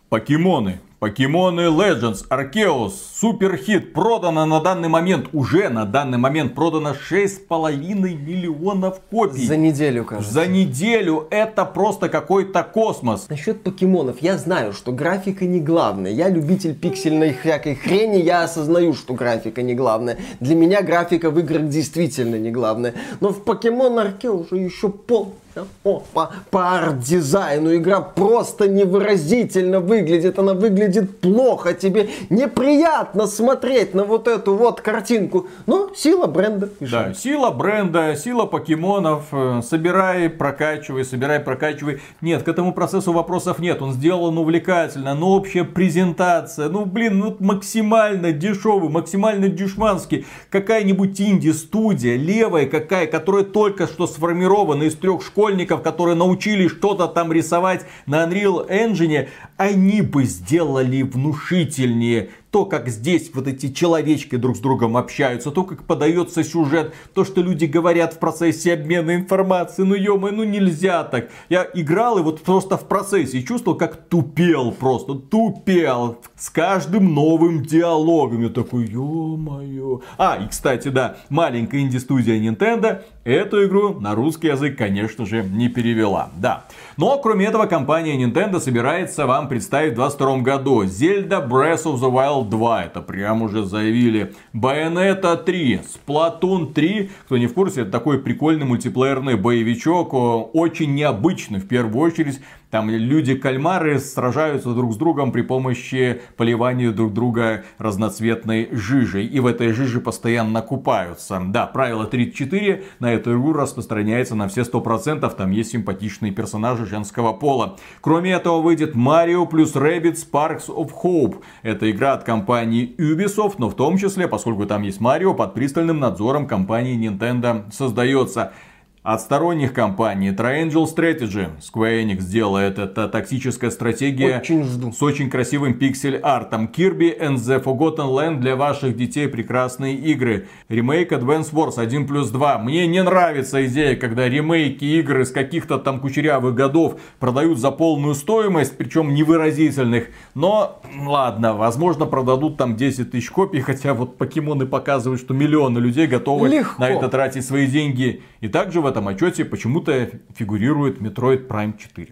покемоны Покемоны Legends Arceus супер хит продано на данный момент уже на данный момент продано 6,5 миллионов копий. За неделю, кажется. За неделю это просто какой-то космос. Насчет покемонов я знаю, что графика не главная. Я любитель пиксельной всякой хрени, я осознаю, что графика не главная. Для меня графика в играх действительно не главная. Но в Покемон Arceus уже еще пол о, по, по арт-дизайну игра просто невыразительно выглядит. Она выглядит плохо. Тебе неприятно смотреть на вот эту вот картинку. Но сила бренда. Да, сила бренда, сила покемонов. Э, собирай, прокачивай, собирай, прокачивай. Нет, к этому процессу вопросов нет. Он сделан увлекательно. Но общая презентация. Ну, блин, ну максимально дешевый, максимально дешманский. Какая-нибудь инди-студия, левая какая, которая только что сформирована из трех школ школьников, которые научились что-то там рисовать на Unreal Engine, они бы сделали внушительнее то, как здесь вот эти человечки друг с другом общаются, то, как подается сюжет, то, что люди говорят в процессе обмена информацией. Ну, ё ну нельзя так. Я играл и вот просто в процессе чувствовал, как тупел просто, тупел. С каждым новым диалогом. Я такой, ё-моё. А, и, кстати, да, маленькая инди-студия Nintendo эту игру на русский язык, конечно же, не перевела. Да. Но, кроме этого, компания Nintendo собирается вам представить в 2022 году Zelda Breath of the Wild Unreal 2, это прям уже заявили. Bayonetta 3, Splatoon 3, кто не в курсе, это такой прикольный мультиплеерный боевичок, очень необычный в первую очередь. Там люди-кальмары сражаются друг с другом при помощи поливания друг друга разноцветной жижей. И в этой жиже постоянно купаются. Да, правило 34 на эту игру распространяется на все 100%. Там есть симпатичные персонажи женского пола. Кроме этого выйдет Mario плюс Rabbids Sparks of Hope. Это игра от компании Ubisoft, но в том числе, поскольку там есть Марио, под пристальным надзором компании Nintendo создается. От сторонних компаний Triangle Strategy Square Enix делает это тактическая стратегия очень жду. с очень красивым пиксель-артом. Kirby and the Forgotten Land для ваших детей прекрасные игры. Ремейк Advance Wars 1 плюс 2. Мне не нравится идея, когда ремейки игры с каких-то там кучерявых годов продают за полную стоимость, причем невыразительных. Но ладно, возможно продадут там 10 тысяч копий, хотя вот покемоны показывают, что миллионы людей готовы Легко. на это тратить свои деньги. И также в этом отчете почему-то фигурирует Metroid Prime 4.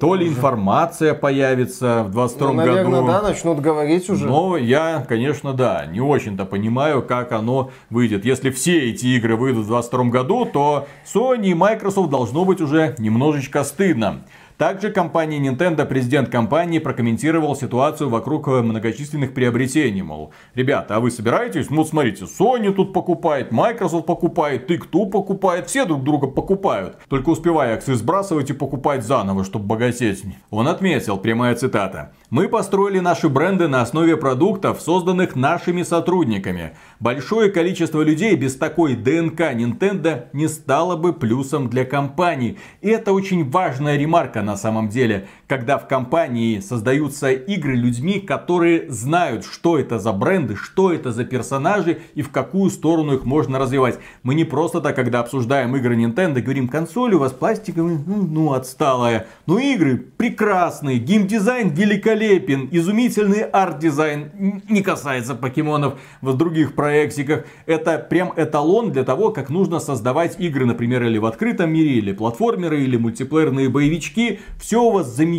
То ли информация появится в 22 Ну, наверное, году. да, начнут говорить уже. Но я, конечно, да, не очень-то понимаю, как оно выйдет. Если все эти игры выйдут в 2022 году, то Sony и Microsoft должно быть уже немножечко стыдно. Также компания Nintendo, президент компании, прокомментировал ситуацию вокруг э, многочисленных приобретений. Мол, ребята, а вы собираетесь? Ну, смотрите, Sony тут покупает, Microsoft покупает, Take-Two покупает, все друг друга покупают. Только успевая акции сбрасывать и покупать заново, чтобы богатеть. Он отметил, прямая цитата. Мы построили наши бренды на основе продуктов, созданных нашими сотрудниками. Большое количество людей без такой ДНК Nintendo не стало бы плюсом для компании. И это очень важная ремарка на самом деле, когда в компании создаются игры людьми, которые знают, что это за бренды, что это за персонажи и в какую сторону их можно развивать. Мы не просто так, когда обсуждаем игры Nintendo, говорим, консоль у вас пластиковая, ну, ну отсталая. Но игры прекрасные, геймдизайн великолепен, изумительный арт-дизайн не касается покемонов в других проектиках. Это прям эталон для того, как нужно создавать игры, например, или в открытом мире, или платформеры, или мультиплеерные боевички. Все у вас замечательно.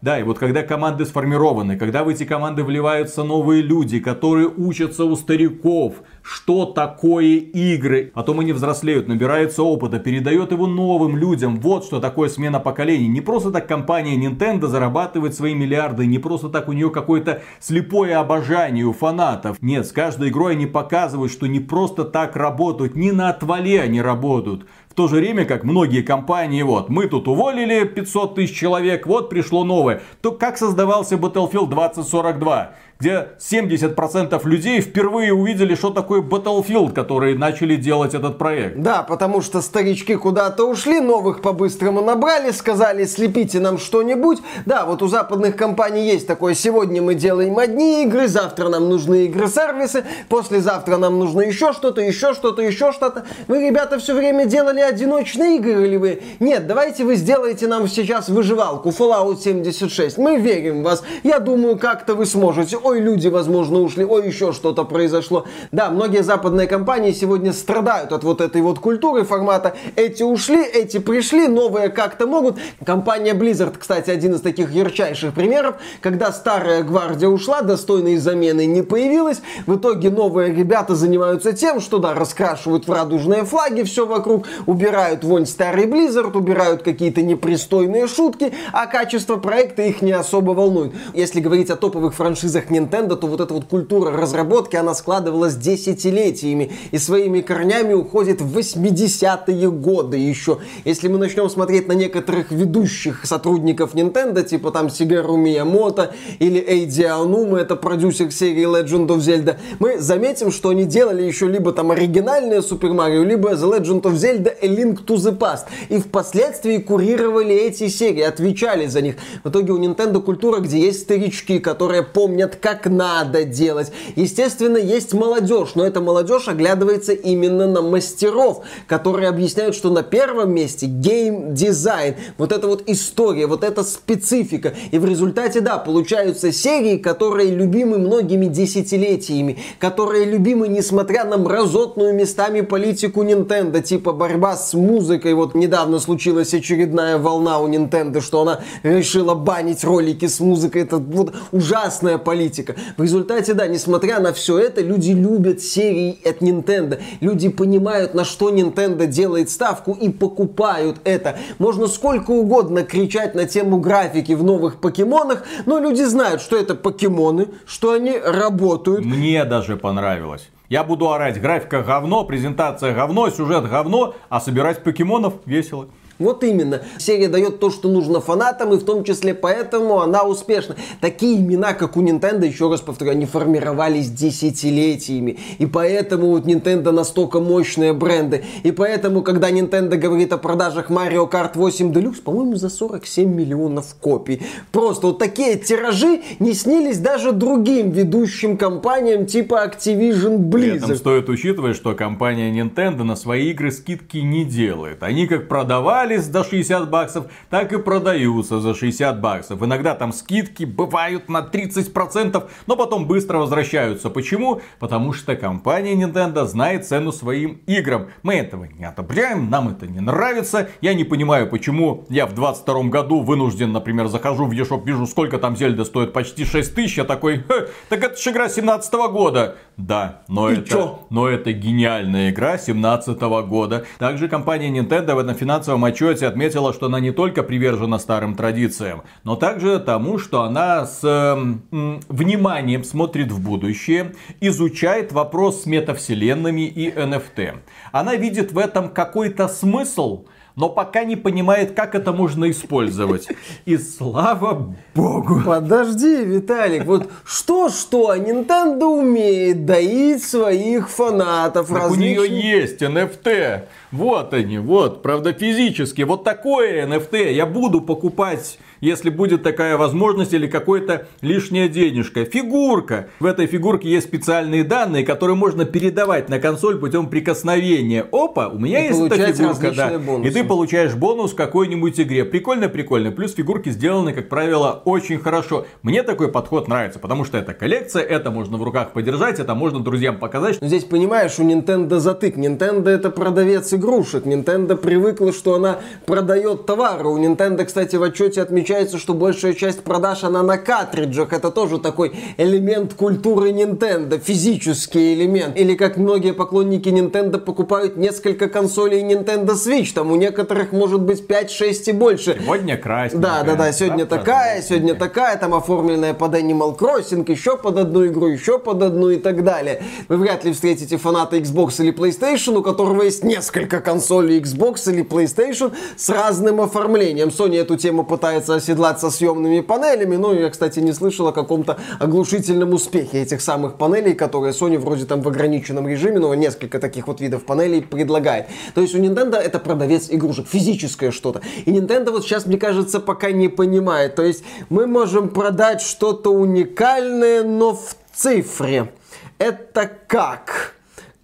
Да, и вот когда команды сформированы, когда в эти команды вливаются новые люди, которые учатся у стариков, что такое игры. Потом они взрослеют, набираются опыта, передает его новым людям. Вот что такое смена поколений. Не просто так компания Nintendo зарабатывает свои миллиарды, не просто так у нее какое-то слепое обожание у фанатов. Нет, с каждой игрой они показывают, что не просто так работают, не на отвале они работают. В то же время, как многие компании, вот, мы тут уволили 500 тысяч человек, вот пришло новое. То как создавался Battlefield 2042? Где 70% людей впервые увидели, что такое Battlefield, которые начали делать этот проект. Да, потому что старички куда-то ушли, новых по-быстрому набрали, сказали, слепите нам что-нибудь. Да, вот у западных компаний есть такое, сегодня мы делаем одни игры, завтра нам нужны игры-сервисы, послезавтра нам нужно еще что-то, еще что-то, еще что-то. Вы, ребята, все время делали одиночные игры или вы? Нет, давайте вы сделаете нам сейчас выживалку Fallout 76. Мы верим в вас. Я думаю, как-то вы сможете ой, люди, возможно, ушли, ой, еще что-то произошло. Да, многие западные компании сегодня страдают от вот этой вот культуры формата эти ушли, эти пришли, новые как-то могут. Компания Blizzard, кстати, один из таких ярчайших примеров, когда старая гвардия ушла, достойной замены не появилась, в итоге новые ребята занимаются тем, что, да, раскрашивают в радужные флаги все вокруг, убирают вонь старый Blizzard, убирают какие-то непристойные шутки, а качество проекта их не особо волнует. Если говорить о топовых франшизах Nintendo, то вот эта вот культура разработки, она складывалась десятилетиями и своими корнями уходит в 80-е годы еще. Если мы начнем смотреть на некоторых ведущих сотрудников Nintendo, типа там Сигэру Миямото или Эйдзи Аонума, это продюсер серии Legend of Zelda, мы заметим, что они делали еще либо там оригинальные Super Mario, либо The Legend of Zelda A Link to the Past. И впоследствии курировали эти серии, отвечали за них. В итоге у Nintendo культура, где есть старички, которые помнят, как надо делать. Естественно, есть молодежь, но эта молодежь оглядывается именно на мастеров, которые объясняют, что на первом месте гейм-дизайн, вот эта вот история, вот эта специфика. И в результате, да, получаются серии, которые любимы многими десятилетиями, которые любимы, несмотря на мразотную местами политику Nintendo, типа борьба с музыкой. Вот недавно случилась очередная волна у Nintendo, что она решила банить ролики с музыкой. Это вот ужасная политика политика. В результате, да, несмотря на все это, люди любят серии от Nintendo. Люди понимают, на что Nintendo делает ставку и покупают это. Можно сколько угодно кричать на тему графики в новых покемонах, но люди знают, что это покемоны, что они работают. Мне даже понравилось. Я буду орать, графика говно, презентация говно, сюжет говно, а собирать покемонов весело. Вот именно. Серия дает то, что нужно фанатам, и в том числе поэтому она успешна. Такие имена, как у Nintendo, еще раз повторю, они формировались десятилетиями. И поэтому вот Nintendo настолько мощные бренды. И поэтому, когда Nintendo говорит о продажах Mario Kart 8 Deluxe, по-моему, за 47 миллионов копий. Просто вот такие тиражи не снились даже другим ведущим компаниям типа Activision Blizzard. При этом стоит учитывать, что компания Nintendo на свои игры скидки не делает. Они как продавали покупались за 60 баксов, так и продаются за 60 баксов. Иногда там скидки бывают на 30%, но потом быстро возвращаются. Почему? Потому что компания Nintendo знает цену своим играм. Мы этого не одобряем, нам это не нравится. Я не понимаю, почему я в 22 году вынужден, например, захожу в eShop, вижу, сколько там Зельда стоит, почти 6 тысяч, я такой, так это же игра 17 года. Да, но это, но это гениальная игра 17 года. Также компания Nintendo в этом финансовом отчете отметила, что она не только привержена старым традициям, но также тому, что она с м, вниманием смотрит в будущее, изучает вопрос с метавселенными и NFT. Она видит в этом какой-то смысл, но пока не понимает, как это можно использовать. И слава богу. Подожди, Виталик, вот что-что, а Nintendo умеет доить своих фанатов. Так различных... у нее есть NFT. Вот они, вот, правда физически. Вот такое NFT я буду покупать если будет такая возможность или какой-то лишняя денежка. Фигурка. В этой фигурке есть специальные данные, которые можно передавать на консоль путем прикосновения. Опа, у меня и есть эта фигурка, да. Бонусы. И ты получаешь бонус в какой-нибудь игре. Прикольно, прикольно. Плюс фигурки сделаны, как правило, очень хорошо. Мне такой подход нравится, потому что это коллекция, это можно в руках подержать, это можно друзьям показать. Но здесь, понимаешь, у Nintendo затык. Nintendo это продавец игрушек. Nintendo привыкла, что она продает товары. У Nintendo, кстати, в отчете отмечается что большая часть продаж она на картриджах. Это тоже такой элемент культуры Nintendo, физический элемент. Или как многие поклонники Nintendo покупают несколько консолей Nintendo Switch. Там у некоторых может быть 5, 6 и больше. Сегодня красненькая. Да, да, да. Сегодня такая, сегодня такая. Там оформленная под Animal Crossing, еще под одну игру, еще под одну и так далее. Вы вряд ли встретите фаната Xbox или PlayStation, у которого есть несколько консолей Xbox или PlayStation с разным оформлением. Sony эту тему пытается оседлать со съемными панелями. Ну, я, кстати, не слышал о каком-то оглушительном успехе этих самых панелей, которые Sony вроде там в ограниченном режиме, но несколько таких вот видов панелей предлагает. То есть у Nintendo это продавец игрушек, физическое что-то. И Nintendo вот сейчас, мне кажется, пока не понимает. То есть мы можем продать что-то уникальное, но в цифре. Это как?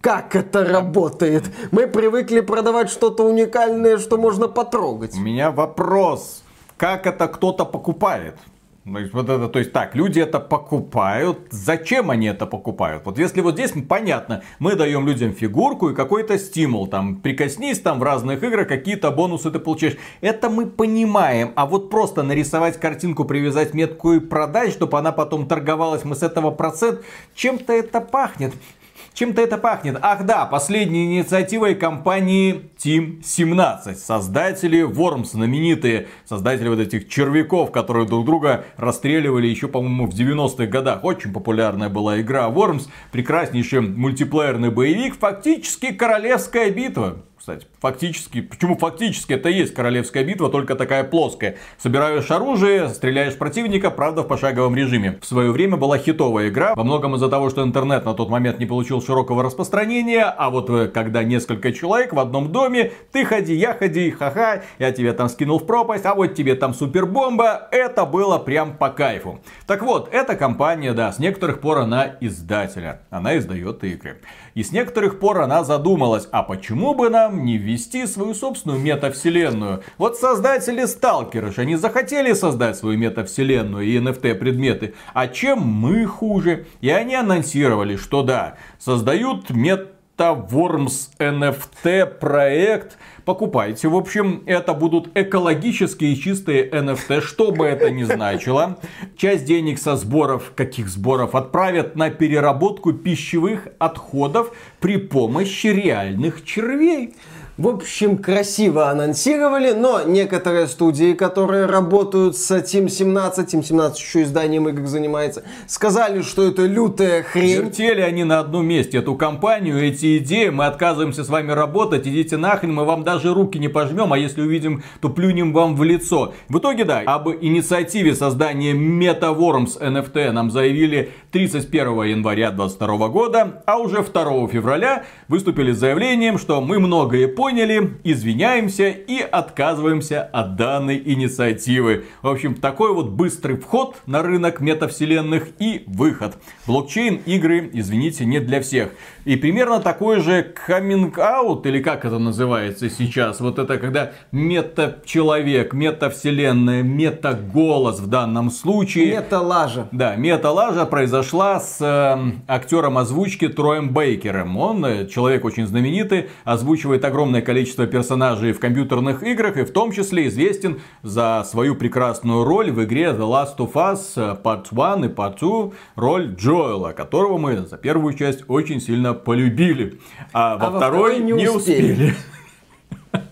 как это работает. Мы привыкли продавать что-то уникальное, что можно потрогать. У меня вопрос как это кто-то покупает. То есть, вот это, то есть так, люди это покупают. Зачем они это покупают? Вот если вот здесь понятно, мы даем людям фигурку и какой-то стимул. Там, прикоснись там в разных играх, какие-то бонусы ты получаешь. Это мы понимаем. А вот просто нарисовать картинку, привязать метку и продать, чтобы она потом торговалась, мы с этого процент, чем-то это пахнет. Чем-то это пахнет. Ах да, последней инициативой компании Team 17. Создатели Worms, знаменитые создатели вот этих червяков, которые друг друга расстреливали еще, по-моему, в 90-х годах. Очень популярная была игра Worms. Прекраснейший мультиплеерный боевик. Фактически королевская битва кстати. Фактически, почему фактически это и есть королевская битва, только такая плоская. Собираешь оружие, стреляешь противника, правда в пошаговом режиме. В свое время была хитовая игра, во многом из-за того, что интернет на тот момент не получил широкого распространения, а вот э, когда несколько человек в одном доме, ты ходи, я ходи, ха-ха, я тебе там скинул в пропасть, а вот тебе там супербомба, это было прям по кайфу. Так вот, эта компания, да, с некоторых пор она издателя, она издает игры. И с некоторых пор она задумалась, а почему бы нам не ввести свою собственную метавселенную? Вот создатели Сталкера они захотели создать свою метавселенную и NFT предметы. А чем мы хуже? И они анонсировали, что да, создают мет MetaWorms NFT проект. Покупайте. В общем, это будут экологические чистые NFT, что бы это ни значило. Часть денег со сборов, каких сборов, отправят на переработку пищевых отходов при помощи реальных червей. В общем, красиво анонсировали, но некоторые студии, которые работают с Team 17, Team 17 еще изданием игр занимается, сказали, что это лютая хрень. Вертели они на одном месте эту компанию, эти идеи, мы отказываемся с вами работать, идите нахрен, мы вам даже руки не пожмем, а если увидим, то плюнем вам в лицо. В итоге, да, об инициативе создания MetaWorms NFT нам заявили 31 января 2022 года, а уже 2 февраля выступили с заявлением, что мы многое поняли, поняли, извиняемся и отказываемся от данной инициативы. В общем, такой вот быстрый вход на рынок метавселенных и выход. Блокчейн игры, извините, не для всех. И примерно такой же coming out, или как это называется сейчас, вот это когда мета-человек, мета-вселенная, мета-голос в данном случае. Мета-лажа. Да, мета-лажа произошла с э, актером озвучки Троем Бейкером. Он э, человек очень знаменитый, озвучивает огромное огромное количество персонажей в компьютерных играх и в том числе известен за свою прекрасную роль в игре The Last of Us Part 1 и Part 2, роль Джоэла, которого мы за первую часть очень сильно полюбили, а, а во второй не, не успели. успели. (laughs)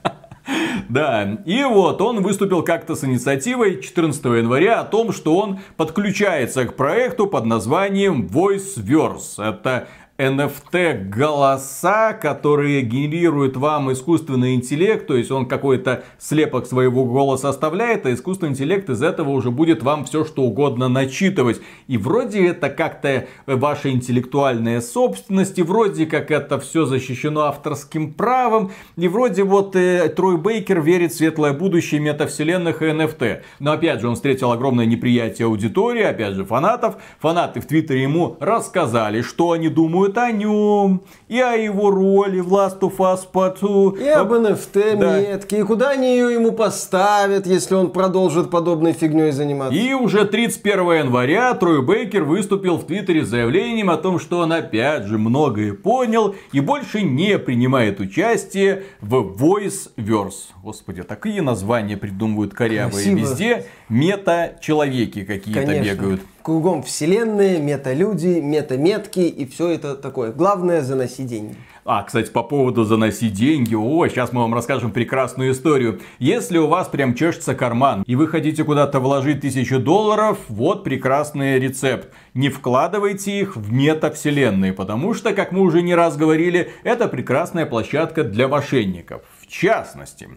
Да, и вот он выступил как-то с инициативой 14 января о том, что он подключается к проекту под названием VoiceVerse. Это NFT голоса, которые генерируют вам искусственный интеллект, то есть он какой-то слепок своего голоса оставляет, а искусственный интеллект из этого уже будет вам все что угодно начитывать. И вроде это как-то ваша интеллектуальная собственность, и вроде как это все защищено авторским правом, и вроде вот э, Трой Бейкер верит в светлое будущее метавселенных и NFT. Но опять же он встретил огромное неприятие аудитории, опять же фанатов. Фанаты в Твиттере ему рассказали, что они думают думают о нем, и о его роли в Last of Us Part 2. И об NFT да. метке, и куда они ее ему поставят, если он продолжит подобной фигней заниматься. И уже 31 января Трой Бейкер выступил в Твиттере с заявлением о том, что он опять же многое понял и больше не принимает участие в Voice-Verse. Господи, такие названия придумывают корявые. Красиво. Везде мета-человеки какие-то бегают кругом вселенные, мета-люди, мета-метки и все это такое. Главное заносить деньги. А, кстати, по поводу заносить деньги, о, сейчас мы вам расскажем прекрасную историю. Если у вас прям чешется карман, и вы хотите куда-то вложить тысячу долларов, вот прекрасный рецепт. Не вкладывайте их в метавселенные, потому что, как мы уже не раз говорили, это прекрасная площадка для мошенников. В частности,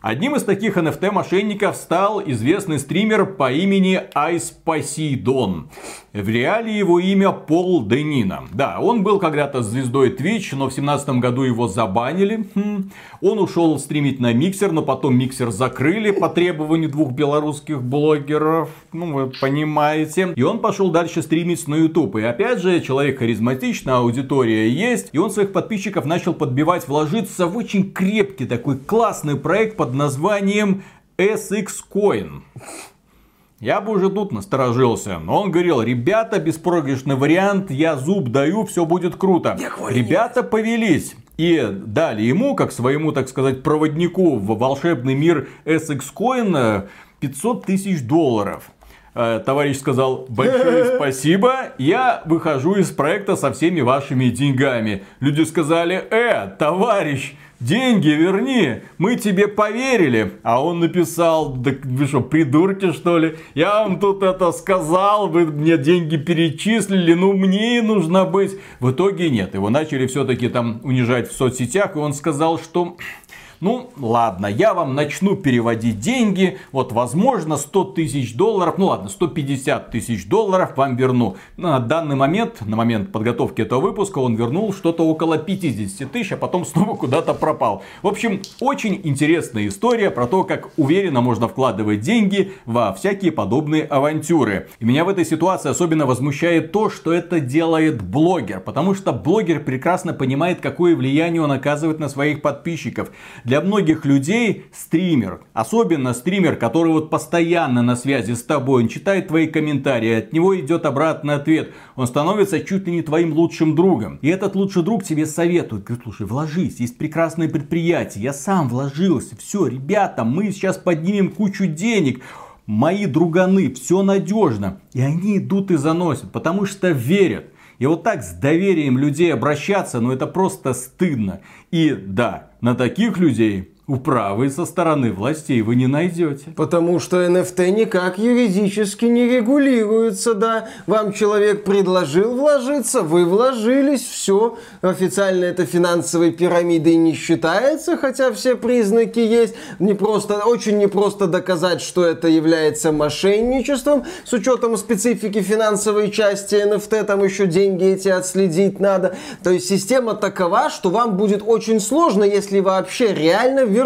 Одним из таких NFT-мошенников стал известный стример по имени Poseidon. В реале его имя Пол Денина. Да, он был когда-то звездой Twitch, но в 2017 году его забанили. Хм. Он ушел стримить на миксер, но потом миксер закрыли по требованию двух белорусских блогеров. Ну, вы понимаете. И он пошел дальше стримить на YouTube. И опять же, человек харизматичный, аудитория есть. И он своих подписчиков начал подбивать вложиться в очень крепкий такой классный проект под названием SX Coin. Я бы уже тут насторожился. Но он говорил, ребята, беспроигрышный вариант, я зуб даю, все будет круто. Ребята повелись. И дали ему, как своему, так сказать, проводнику в волшебный мир SX Coin 500 тысяч долларов. Э, товарищ сказал, большое (laughs) спасибо, я выхожу из проекта со всеми вашими деньгами. Люди сказали, э, товарищ, деньги верни, мы тебе поверили. А он написал, да вы что, придурки что ли? Я вам тут это сказал, вы мне деньги перечислили, ну мне нужно быть. В итоге нет, его начали все-таки там унижать в соцсетях, и он сказал, что ну, ладно, я вам начну переводить деньги, вот, возможно, 100 тысяч долларов, ну ладно, 150 тысяч долларов вам верну. На данный момент, на момент подготовки этого выпуска, он вернул что-то около 50 тысяч, а потом (laughs) снова куда-то пропал. В общем, очень интересная история про то, как уверенно можно вкладывать деньги во всякие подобные авантюры. И меня в этой ситуации особенно возмущает то, что это делает блогер, потому что блогер прекрасно понимает, какое влияние он оказывает на своих подписчиков. Для многих людей стример, особенно стример, который вот постоянно на связи с тобой, он читает твои комментарии, от него идет обратный ответ, он становится чуть ли не твоим лучшим другом. И этот лучший друг тебе советует, говорит, слушай, вложись, есть прекрасное предприятие, я сам вложился, все, ребята, мы сейчас поднимем кучу денег, мои друганы, все надежно. И они идут и заносят, потому что верят. И вот так с доверием людей обращаться, ну это просто стыдно. И да, на таких людей управы со стороны властей вы не найдете. Потому что NFT никак юридически не регулируется, да. Вам человек предложил вложиться, вы вложились, все. Официально это финансовой пирамидой не считается, хотя все признаки есть. Не просто, очень непросто доказать, что это является мошенничеством. С учетом специфики финансовой части NFT, там еще деньги эти отследить надо. То есть система такова, что вам будет очень сложно, если вообще реально вернуть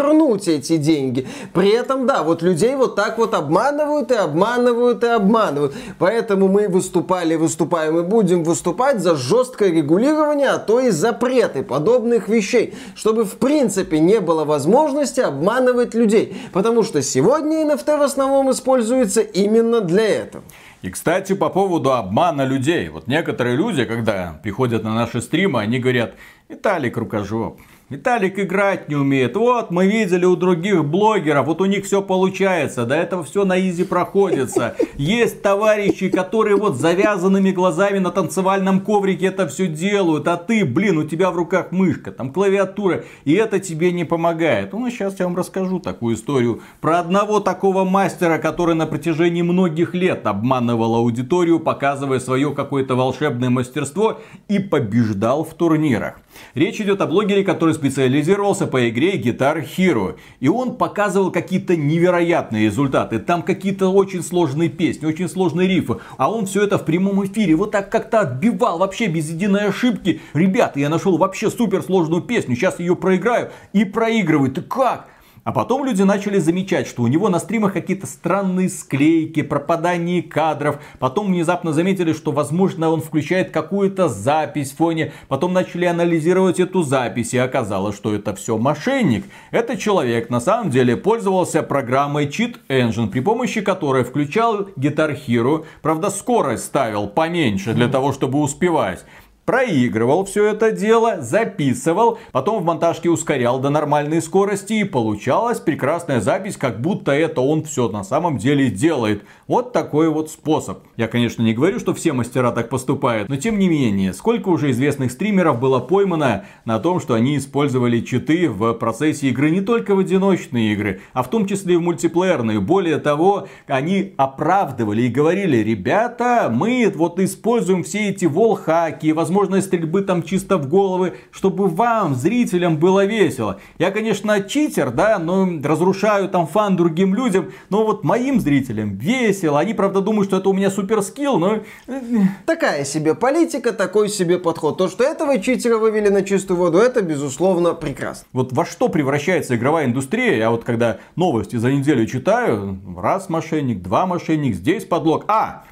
эти деньги. При этом, да, вот людей вот так вот обманывают и обманывают и обманывают. Поэтому мы выступали, выступаем и будем выступать за жесткое регулирование, а то и запреты подобных вещей, чтобы в принципе не было возможности обманывать людей. Потому что сегодня NFT в основном используется именно для этого. И, кстати, по поводу обмана людей. Вот некоторые люди, когда приходят на наши стримы, они говорят, Виталик рукожоп, Виталик играть не умеет. Вот, мы видели у других блогеров, вот у них все получается, до этого все на изи проходится. (laughs) Есть товарищи, которые вот завязанными глазами на танцевальном коврике это все делают, а ты, блин, у тебя в руках мышка, там клавиатура, и это тебе не помогает. Ну, сейчас я вам расскажу такую историю про одного такого мастера, который на протяжении многих лет обманывал аудиторию, показывая свое какое-то волшебное мастерство и побеждал в турнирах. Речь идет о блогере, который специализировался по игре Guitar Hero. И он показывал какие-то невероятные результаты. Там какие-то очень сложные песни, очень сложные рифы. А он все это в прямом эфире вот так как-то отбивал вообще без единой ошибки. Ребята, я нашел вообще суперсложную песню, сейчас ее проиграю. И проигрывает. Ты как? А потом люди начали замечать, что у него на стримах какие-то странные склейки, пропадание кадров. Потом внезапно заметили, что возможно он включает какую-то запись в фоне. Потом начали анализировать эту запись и оказалось, что это все мошенник. Этот человек на самом деле пользовался программой Cheat Engine, при помощи которой включал Guitar Hero. Правда скорость ставил поменьше для того, чтобы успевать проигрывал все это дело, записывал, потом в монтажке ускорял до нормальной скорости и получалась прекрасная запись, как будто это он все на самом деле делает. Вот такой вот способ. Я, конечно, не говорю, что все мастера так поступают, но тем не менее, сколько уже известных стримеров было поймано на том, что они использовали читы в процессе игры не только в одиночные игры, а в том числе и в мультиплеерные. Более того, они оправдывали и говорили, ребята, мы вот используем все эти волхаки, возможно возможность стрельбы там чисто в головы, чтобы вам, зрителям, было весело. Я, конечно, читер, да, но разрушаю там фан другим людям, но вот моим зрителям весело. Они, правда, думают, что это у меня супер скилл, но... Э, Такая себе политика, такой себе подход. То, что этого читера вывели на чистую воду, это, безусловно, прекрасно. Вот во что превращается игровая индустрия? Я вот когда новости за неделю читаю, раз мошенник, два мошенник, здесь подлог. А,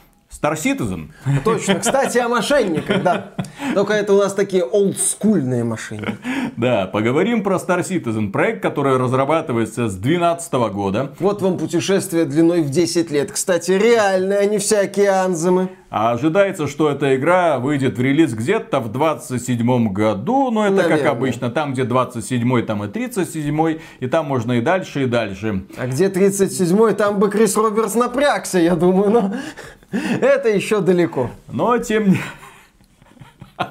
Star Citizen. Точно. Кстати, о мошенниках, да. Только это у нас такие олдскульные мошенники. Да, поговорим про Star Citizen. Проект, который разрабатывается с 2012 года. Вот вам путешествие длиной в 10 лет. Кстати, реальные, а не всякие анземы. А ожидается, что эта игра выйдет в релиз где-то в 27 году. Но это Наверное. как обычно. Там, где 27 там и 37 И там можно и дальше, и дальше. А где 37 там бы Крис Робертс напрягся, я думаю. Но... (laughs) Это еще далеко. Но тем не... (laughs)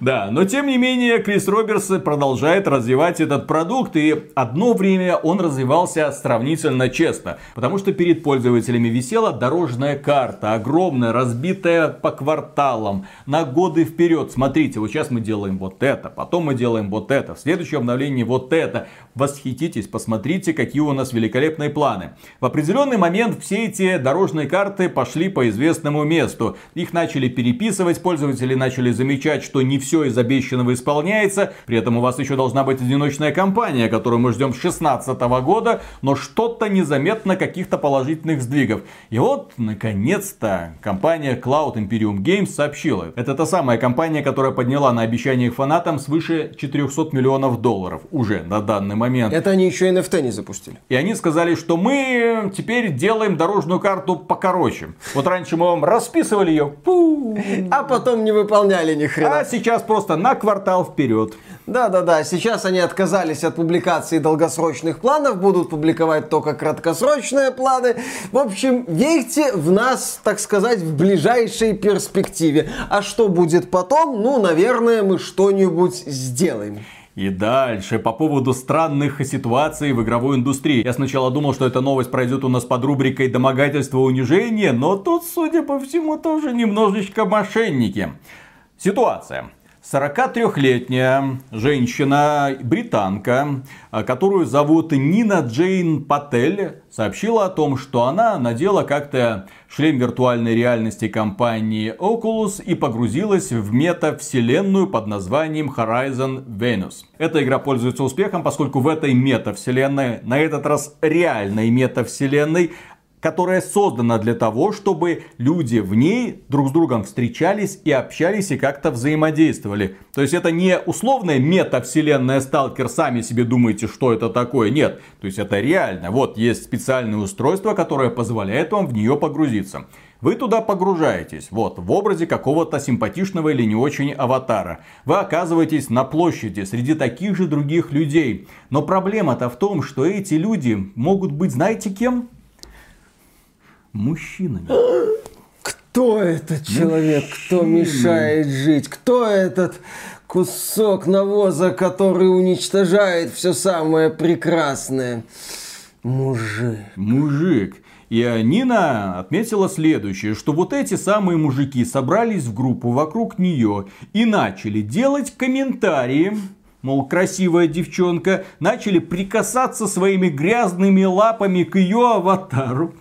Да, но тем не менее Крис Робертс продолжает развивать этот продукт, и одно время он развивался сравнительно честно, потому что перед пользователями висела дорожная карта, огромная, разбитая по кварталам, на годы вперед. Смотрите, вот сейчас мы делаем вот это, потом мы делаем вот это, в следующем обновлении вот это. Восхититесь, посмотрите, какие у нас великолепные планы. В определенный момент все эти дорожные карты пошли по известному месту. Их начали переписывать, пользователи начали замечать, что не все все из обещанного исполняется. При этом у вас еще должна быть одиночная кампания, которую мы ждем с 2016 года, но что-то незаметно каких-то положительных сдвигов. И вот, наконец-то, компания Cloud Imperium Games сообщила. Это та самая компания, которая подняла на обещаниях фанатам свыше 400 миллионов долларов уже на данный момент. Это они еще NFT не запустили. И они сказали, что мы теперь делаем дорожную карту покороче. Вот раньше мы вам расписывали ее, а потом не выполняли ни хрена. А сейчас просто на квартал вперед. Да-да-да, сейчас они отказались от публикации долгосрочных планов, будут публиковать только краткосрочные планы. В общем, верьте в нас, так сказать, в ближайшей перспективе. А что будет потом? Ну, наверное, мы что-нибудь сделаем. И дальше, по поводу странных ситуаций в игровой индустрии. Я сначала думал, что эта новость пройдет у нас под рубрикой «Домогательство унижение», но тут, судя по всему, тоже немножечко мошенники. Ситуация. 43-летняя женщина, британка, которую зовут Нина Джейн Патель, сообщила о том, что она надела как-то шлем виртуальной реальности компании Oculus и погрузилась в метавселенную под названием Horizon Venus. Эта игра пользуется успехом, поскольку в этой метавселенной, на этот раз реальной метавселенной, которая создана для того, чтобы люди в ней друг с другом встречались и общались и как-то взаимодействовали. То есть это не условная метавселенная сталкер, сами себе думаете, что это такое. Нет, то есть это реально. Вот есть специальное устройство, которое позволяет вам в нее погрузиться. Вы туда погружаетесь, вот, в образе какого-то симпатичного или не очень аватара. Вы оказываетесь на площади среди таких же других людей. Но проблема-то в том, что эти люди могут быть, знаете кем? Мужчинами. Кто этот человек, кто мешает жить? Кто этот кусок навоза, который уничтожает все самое прекрасное? Мужик. Мужик. И Нина отметила следующее, что вот эти самые мужики собрались в группу вокруг нее и начали делать комментарии, мол, красивая девчонка, начали прикасаться своими грязными лапами к ее аватару.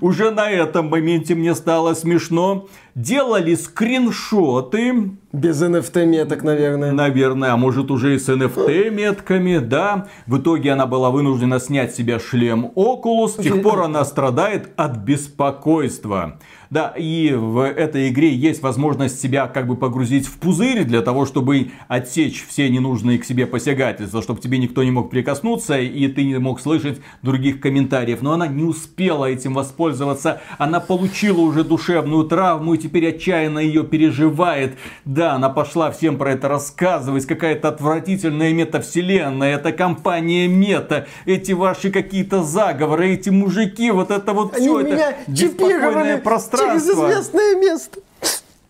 Уже на этом моменте мне стало смешно. Делали скриншоты. Без NFT меток, наверное. Наверное, а может уже и с NFT метками, да. В итоге она была вынуждена снять себе шлем Oculus. С тех пор она страдает от беспокойства. Да, и в этой игре есть возможность себя как бы погрузить в пузырь для того, чтобы отсечь все ненужные к себе посягательства, чтобы тебе никто не мог прикоснуться и ты не мог слышать других комментариев. Но она не успела этим воспользоваться. Она получила уже душевную травму и теперь отчаянно ее переживает. Да, она пошла всем про это рассказывать. Какая-то отвратительная метавселенная. Это компания мета. Эти ваши какие-то заговоры, эти мужики, вот это вот Они все это беспокойное пространство через известное место.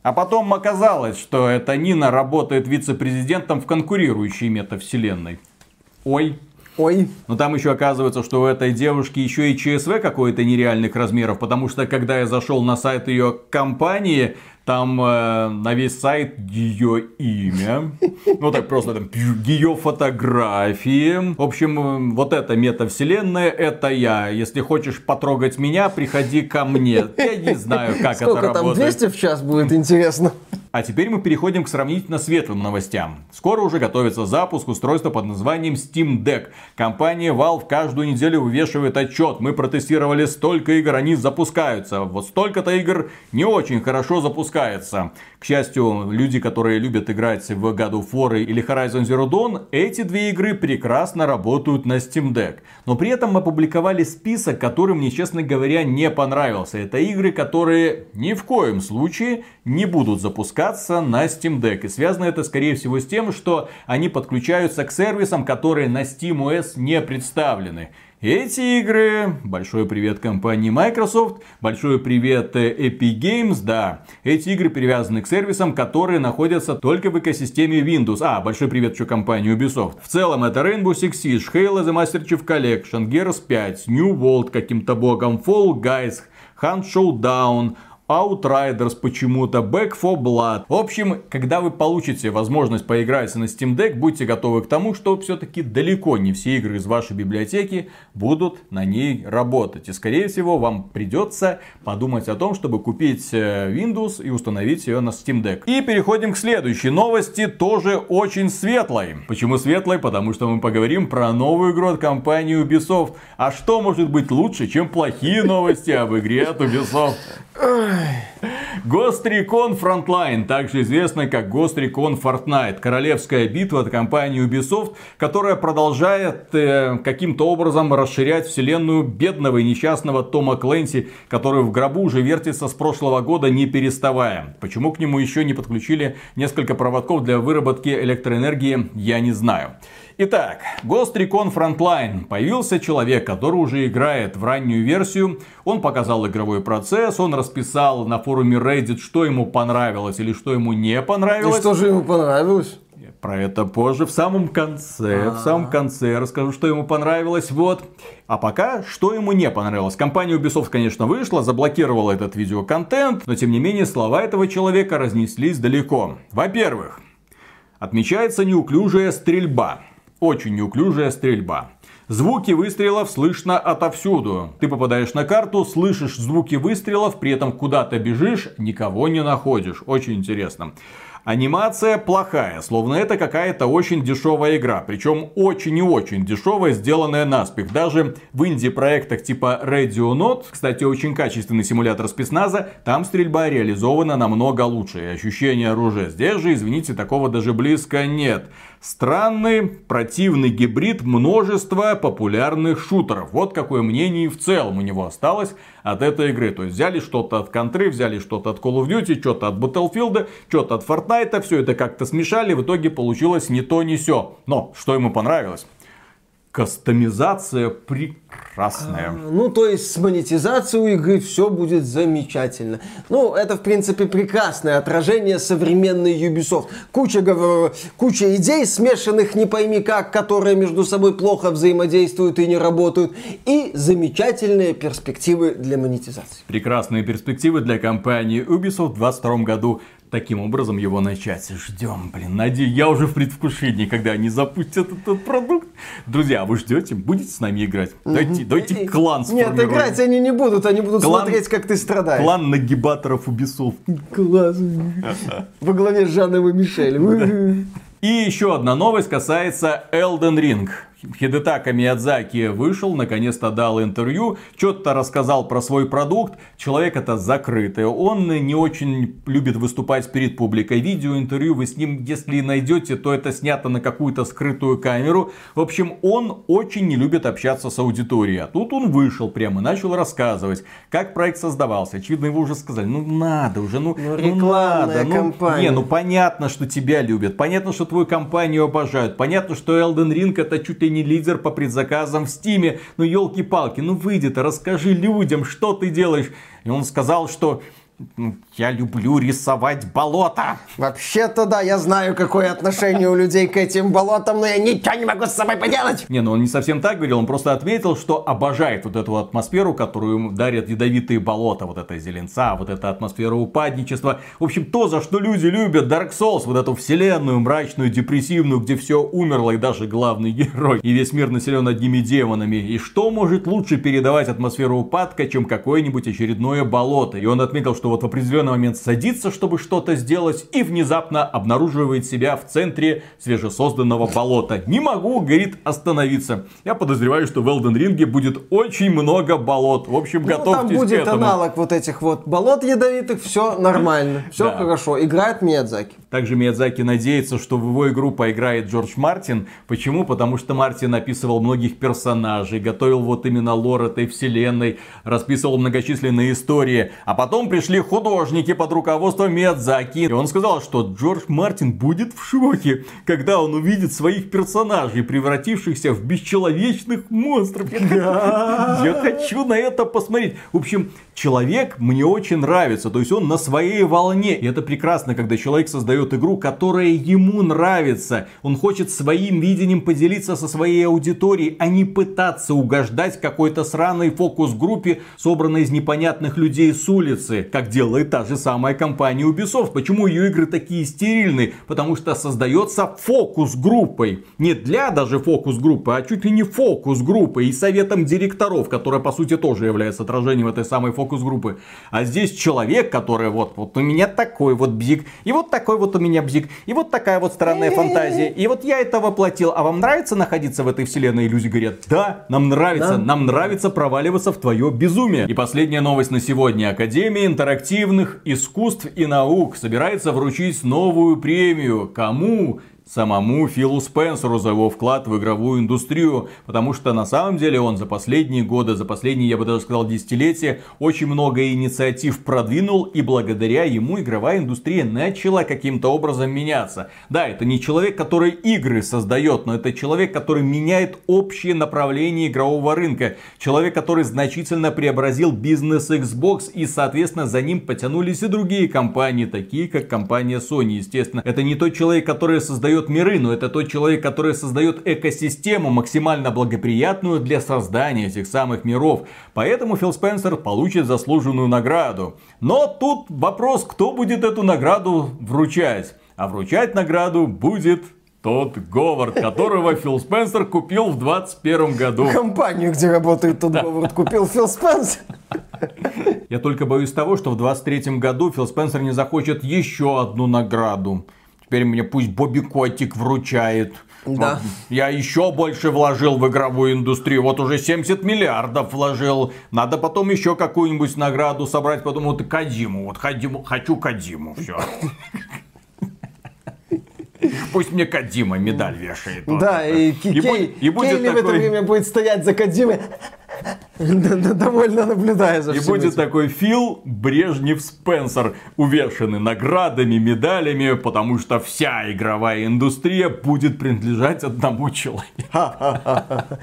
А потом оказалось, что эта Нина работает вице-президентом в конкурирующей метавселенной. Ой. Ой. Но там еще оказывается, что у этой девушки еще и ЧСВ какой-то нереальных размеров, потому что когда я зашел на сайт ее компании, там э, на весь сайт ее имя. Ну так просто там ее фотографии. В общем, э, вот эта метавселенная, это я. Если хочешь потрогать меня, приходи ко мне. Я не знаю, как Сколько это там, 200 в час будет интересно? А теперь мы переходим к сравнительно светлым новостям. Скоро уже готовится запуск устройства под названием Steam Deck. Компания Valve каждую неделю вывешивает отчет. Мы протестировали столько игр, они запускаются. Вот столько-то игр не очень хорошо запускается. К счастью, люди, которые любят играть в God of War или Horizon Zero Dawn, эти две игры прекрасно работают на Steam Deck. Но при этом опубликовали список, который мне, честно говоря, не понравился. Это игры, которые ни в коем случае не будут запускаться на Steam Deck. И связано это, скорее всего, с тем, что они подключаются к сервисам, которые на SteamOS не представлены. Эти игры, большой привет компании Microsoft, большой привет э, Epic Games, да, эти игры привязаны к сервисам, которые находятся только в экосистеме Windows. А, большой привет еще компании Ubisoft. В целом это Rainbow Six Siege, Halo The Master Chief Collection, Gears 5, New World каким-то богом, Fall Guys, Hunt Showdown, Outriders почему-то, Back for Blood. В общем, когда вы получите возможность поиграть на Steam Deck, будьте готовы к тому, что все-таки далеко не все игры из вашей библиотеки будут на ней работать. И скорее всего вам придется подумать о том, чтобы купить э, Windows и установить ее на Steam Deck. И переходим к следующей новости, тоже очень светлой. Почему светлой? Потому что мы поговорим про новую игру от компании Ubisoft. А что может быть лучше, чем плохие новости об игре от Ubisoft? Recon Frontline, также известно как Recon Fortnite, королевская битва от компании Ubisoft, которая продолжает э, каким-то образом расширять вселенную бедного и несчастного Тома Клэнси, который в гробу уже вертится с прошлого года не переставая. Почему к нему еще не подключили несколько проводков для выработки электроэнергии, я не знаю. Итак, Ghost Recon Frontline. Появился человек, который уже играет в раннюю версию. Он показал игровой процесс, он расписал на форуме Reddit, что ему понравилось или что ему не понравилось. И что же ему понравилось? Про это позже, в самом конце. А-а-а. В самом конце расскажу, что ему понравилось. Вот. А пока, что ему не понравилось. Компания Ubisoft, конечно, вышла, заблокировала этот видеоконтент, но тем не менее слова этого человека разнеслись далеко. Во-первых, отмечается неуклюжая стрельба. Очень неуклюжая стрельба. Звуки выстрелов слышно отовсюду. Ты попадаешь на карту, слышишь звуки выстрелов, при этом куда-то бежишь, никого не находишь. Очень интересно. Анимация плохая, словно это какая-то очень дешевая игра. Причем очень и очень дешевая, сделанная наспех. Даже в инди-проектах типа Radio Not, кстати, очень качественный симулятор спецназа, там стрельба реализована намного лучше. И ощущение оружия здесь же, извините, такого даже близко нет. Странный, противный гибрид множества популярных шутеров. Вот какое мнение в целом у него осталось от этой игры. То есть взяли что-то от контры, взяли что-то от Call of Duty, что-то от Battlefield, что-то от Fortnite, все это как-то смешали, в итоге получилось не то, не все. Но что ему понравилось? Кастомизация прекрасная. А, ну, то есть с монетизацией у игры все будет замечательно. Ну, это, в принципе, прекрасное отражение современной Ubisoft. Куча, куча идей, смешанных не пойми как, которые между собой плохо взаимодействуют и не работают. И замечательные перспективы для монетизации. Прекрасные перспективы для компании Ubisoft в 2022 году таким образом его начать. Ждем, блин, надеюсь, я уже в предвкушении, когда они запустят этот продукт. Друзья, вы ждете? Будете с нами играть? Дайте, дайте клан Нет, играть они не будут, они будут клан, смотреть, как ты страдаешь. Клан нагибаторов Ubisoft. Класс. Во главе с Жаном и Мишелем. (laughs) И еще одна новость касается Elden Ring. Хидетака Миядзаки вышел, наконец-то дал интервью, что-то рассказал про свой продукт. Человек это закрытый, он не очень любит выступать перед публикой. Видео, интервью вы с ним, если найдете, то это снято на какую-то скрытую камеру. В общем, он очень не любит общаться с аудиторией. А тут он вышел прямо, начал рассказывать, как проект создавался. Очевидно, его уже сказали, ну надо уже, ну, ну, ну надо. Ну, компания. не, ну понятно, что тебя любят, понятно, что твою компанию обожают, понятно, что Elden Ring это чуть ли не лидер по предзаказам в Стиме. Ну елки-палки, ну выйди-то, расскажи людям, что ты делаешь. И он сказал, что я люблю рисовать болото. Вообще-то да, я знаю, какое отношение у людей к этим болотам, но я ничего не могу с собой поделать. Не, ну он не совсем так говорил, он просто отметил, что обожает вот эту атмосферу, которую дарят ядовитые болота, вот эта зеленца, вот эта атмосфера упадничества. В общем, то, за что люди любят Dark Souls, вот эту вселенную мрачную, депрессивную, где все умерло и даже главный герой, и весь мир населен одними демонами. И что может лучше передавать атмосферу упадка, чем какое-нибудь очередное болото? И он отметил, что что вот в определенный момент садится, чтобы что-то сделать, и внезапно обнаруживает себя в центре свежесозданного болота. Не могу, говорит, остановиться. Я подозреваю, что в Elden Ring будет очень много болот. В общем, ну, готовьтесь там будет к этому. аналог вот этих вот болот ядовитых, все нормально, все да. хорошо. Играет Миядзаки. Также Миядзаки надеется, что в его игру поиграет Джордж Мартин. Почему? Потому что Мартин описывал многих персонажей, готовил вот именно лор этой вселенной, расписывал многочисленные истории. А потом пришли пришли художники под руководством Миядзаки. И он сказал, что Джордж Мартин будет в шоке, когда он увидит своих персонажей, превратившихся в бесчеловечных монстров. (laughs) Я хочу на это посмотреть. В общем, человек мне очень нравится. То есть он на своей волне. И это прекрасно, когда человек создает игру, которая ему нравится. Он хочет своим видением поделиться со своей аудиторией, а не пытаться угождать какой-то сраной фокус-группе, собранной из непонятных людей с улицы. Как как делает та же самая компания Ubisoft. Почему ее игры такие стерильные? Потому что создается фокус-группой. Не для даже фокус-группы, а чуть ли не фокус-группы и советом директоров, которая по сути тоже является отражением этой самой фокус-группы. А здесь человек, который вот, вот у меня такой вот бзик, и вот такой вот у меня бзик, и вот такая вот странная фантазия, и вот я это воплотил. А вам нравится находиться в этой вселенной? И люди говорят, да, нам нравится, Да. нам нравится проваливаться в твое безумие. И последняя новость на сегодня. Академия интерактивных искусств и наук собирается вручить новую премию. Кому? Самому Филу Спенсеру за его вклад в игровую индустрию, потому что на самом деле он за последние годы, за последние, я бы даже сказал, десятилетия, очень много инициатив продвинул, и благодаря ему игровая индустрия начала каким-то образом меняться. Да, это не человек, который игры создает, но это человек, который меняет общее направление игрового рынка. Человек, который значительно преобразил бизнес Xbox, и, соответственно, за ним потянулись и другие компании, такие как компания Sony, естественно. Это не тот человек, который создает миры, но это тот человек, который создает экосистему максимально благоприятную для создания этих самых миров. Поэтому Фил Спенсер получит заслуженную награду. Но тут вопрос, кто будет эту награду вручать. А вручать награду будет тот Говард, которого Фил Спенсер купил в 21 году. Компанию, где работает тот Говард, купил Фил Спенсер. Я только боюсь того, что в 23 году Фил Спенсер не захочет еще одну награду. Теперь мне пусть Бобби Котик вручает. Да. Вот. Я еще больше вложил в игровую индустрию. Вот уже 70 миллиардов вложил. Надо потом еще какую-нибудь награду собрать. Потом вот Кадиму. Вот Кадиму, хочу Кадиму. Все. Пусть мне Кадима медаль вешает. Да, и, Кей- будет- и будет Кейли в это время будет стоять за д- довольно наблюдая за И будет этим. такой Фил Брежнев Спенсер, увешанный наградами, медалями, потому что вся игровая индустрия будет принадлежать одному человеку.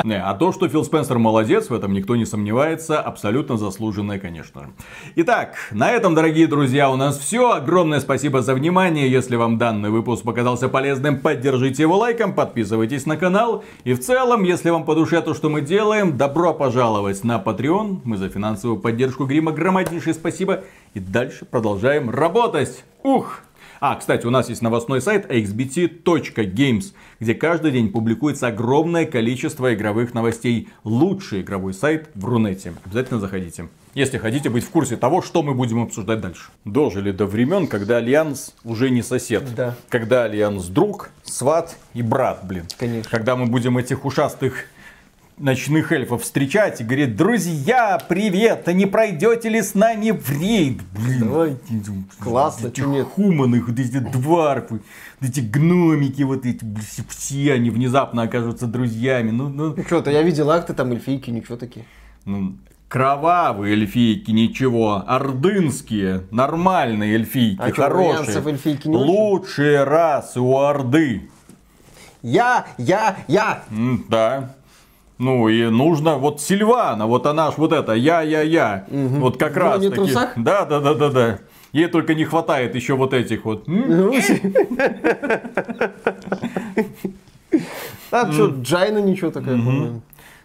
Не, А то, что Фил Спенсер молодец, в этом никто не сомневается, абсолютно заслуженное, конечно же. Итак, на этом, дорогие друзья, у нас все. Огромное спасибо за внимание. Если вам данный выпуск показался полезным, поддержите его лайком, подписывайтесь на канал. И в целом, если вам по душе то, что мы делаем, добро пожаловать на Patreon. Мы за финансовую поддержку Грима громаднейшее спасибо. И дальше продолжаем работать. Ух! А, кстати, у нас есть новостной сайт axbt.games, где каждый день публикуется огромное количество игровых новостей. Лучший игровой сайт в Рунете. Обязательно заходите. Если хотите быть в курсе того, что мы будем обсуждать дальше. Дожили до времен, когда Альянс уже не сосед. Да. Когда Альянс друг, сват и брат, блин. Конечно. Когда мы будем этих ушастых ночных эльфов встречать и говорит, друзья, привет, а не пройдете ли с нами в рейд? Блин, Давай. Классно, эти нет? хуманы, вот эти дварфы, вот эти гномики, вот эти, все они внезапно окажутся друзьями. Ну, ну, Ну что-то, я видел акты, там эльфийки, ничего такие. ну, кровавые эльфийки, ничего. Ордынские, нормальные эльфийки, А хорошие. альянсов эльфийки не очень? Лучшие расы у Орды. Я, я, я! Да. Ну и нужно, вот Сильвана, вот она ж вот это, я-я-я, вот как раз таки. Да, да, да, да, да. Ей только не хватает еще вот этих вот. (laughs) А что, Джайна ничего такая, по-моему.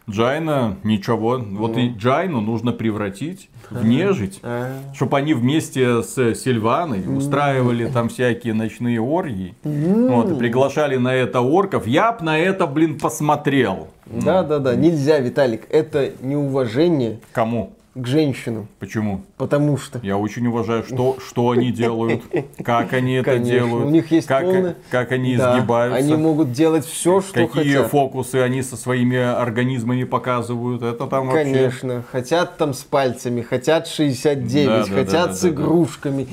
Джайна, ничего. Вот и Джайну нужно превратить в нежить. А. Чтобы они вместе с Сильваной устраивали там всякие ночные оргии. Вот, и приглашали на это орков. Я б на это, блин, посмотрел. Да, да, да, нельзя, Виталик, это неуважение Кому? К женщинам, Почему? потому что... Я очень уважаю, что, что они делают, как они это Конечно, делают, у них есть как, полное- как они Да, изгибаются, Они могут делать все, что какие хотят. фокусы они со своими организмами показывают. Это там вообще... Конечно, хотят там с пальцами, хотят 69, Да, да, хотят да, да, с игрушками.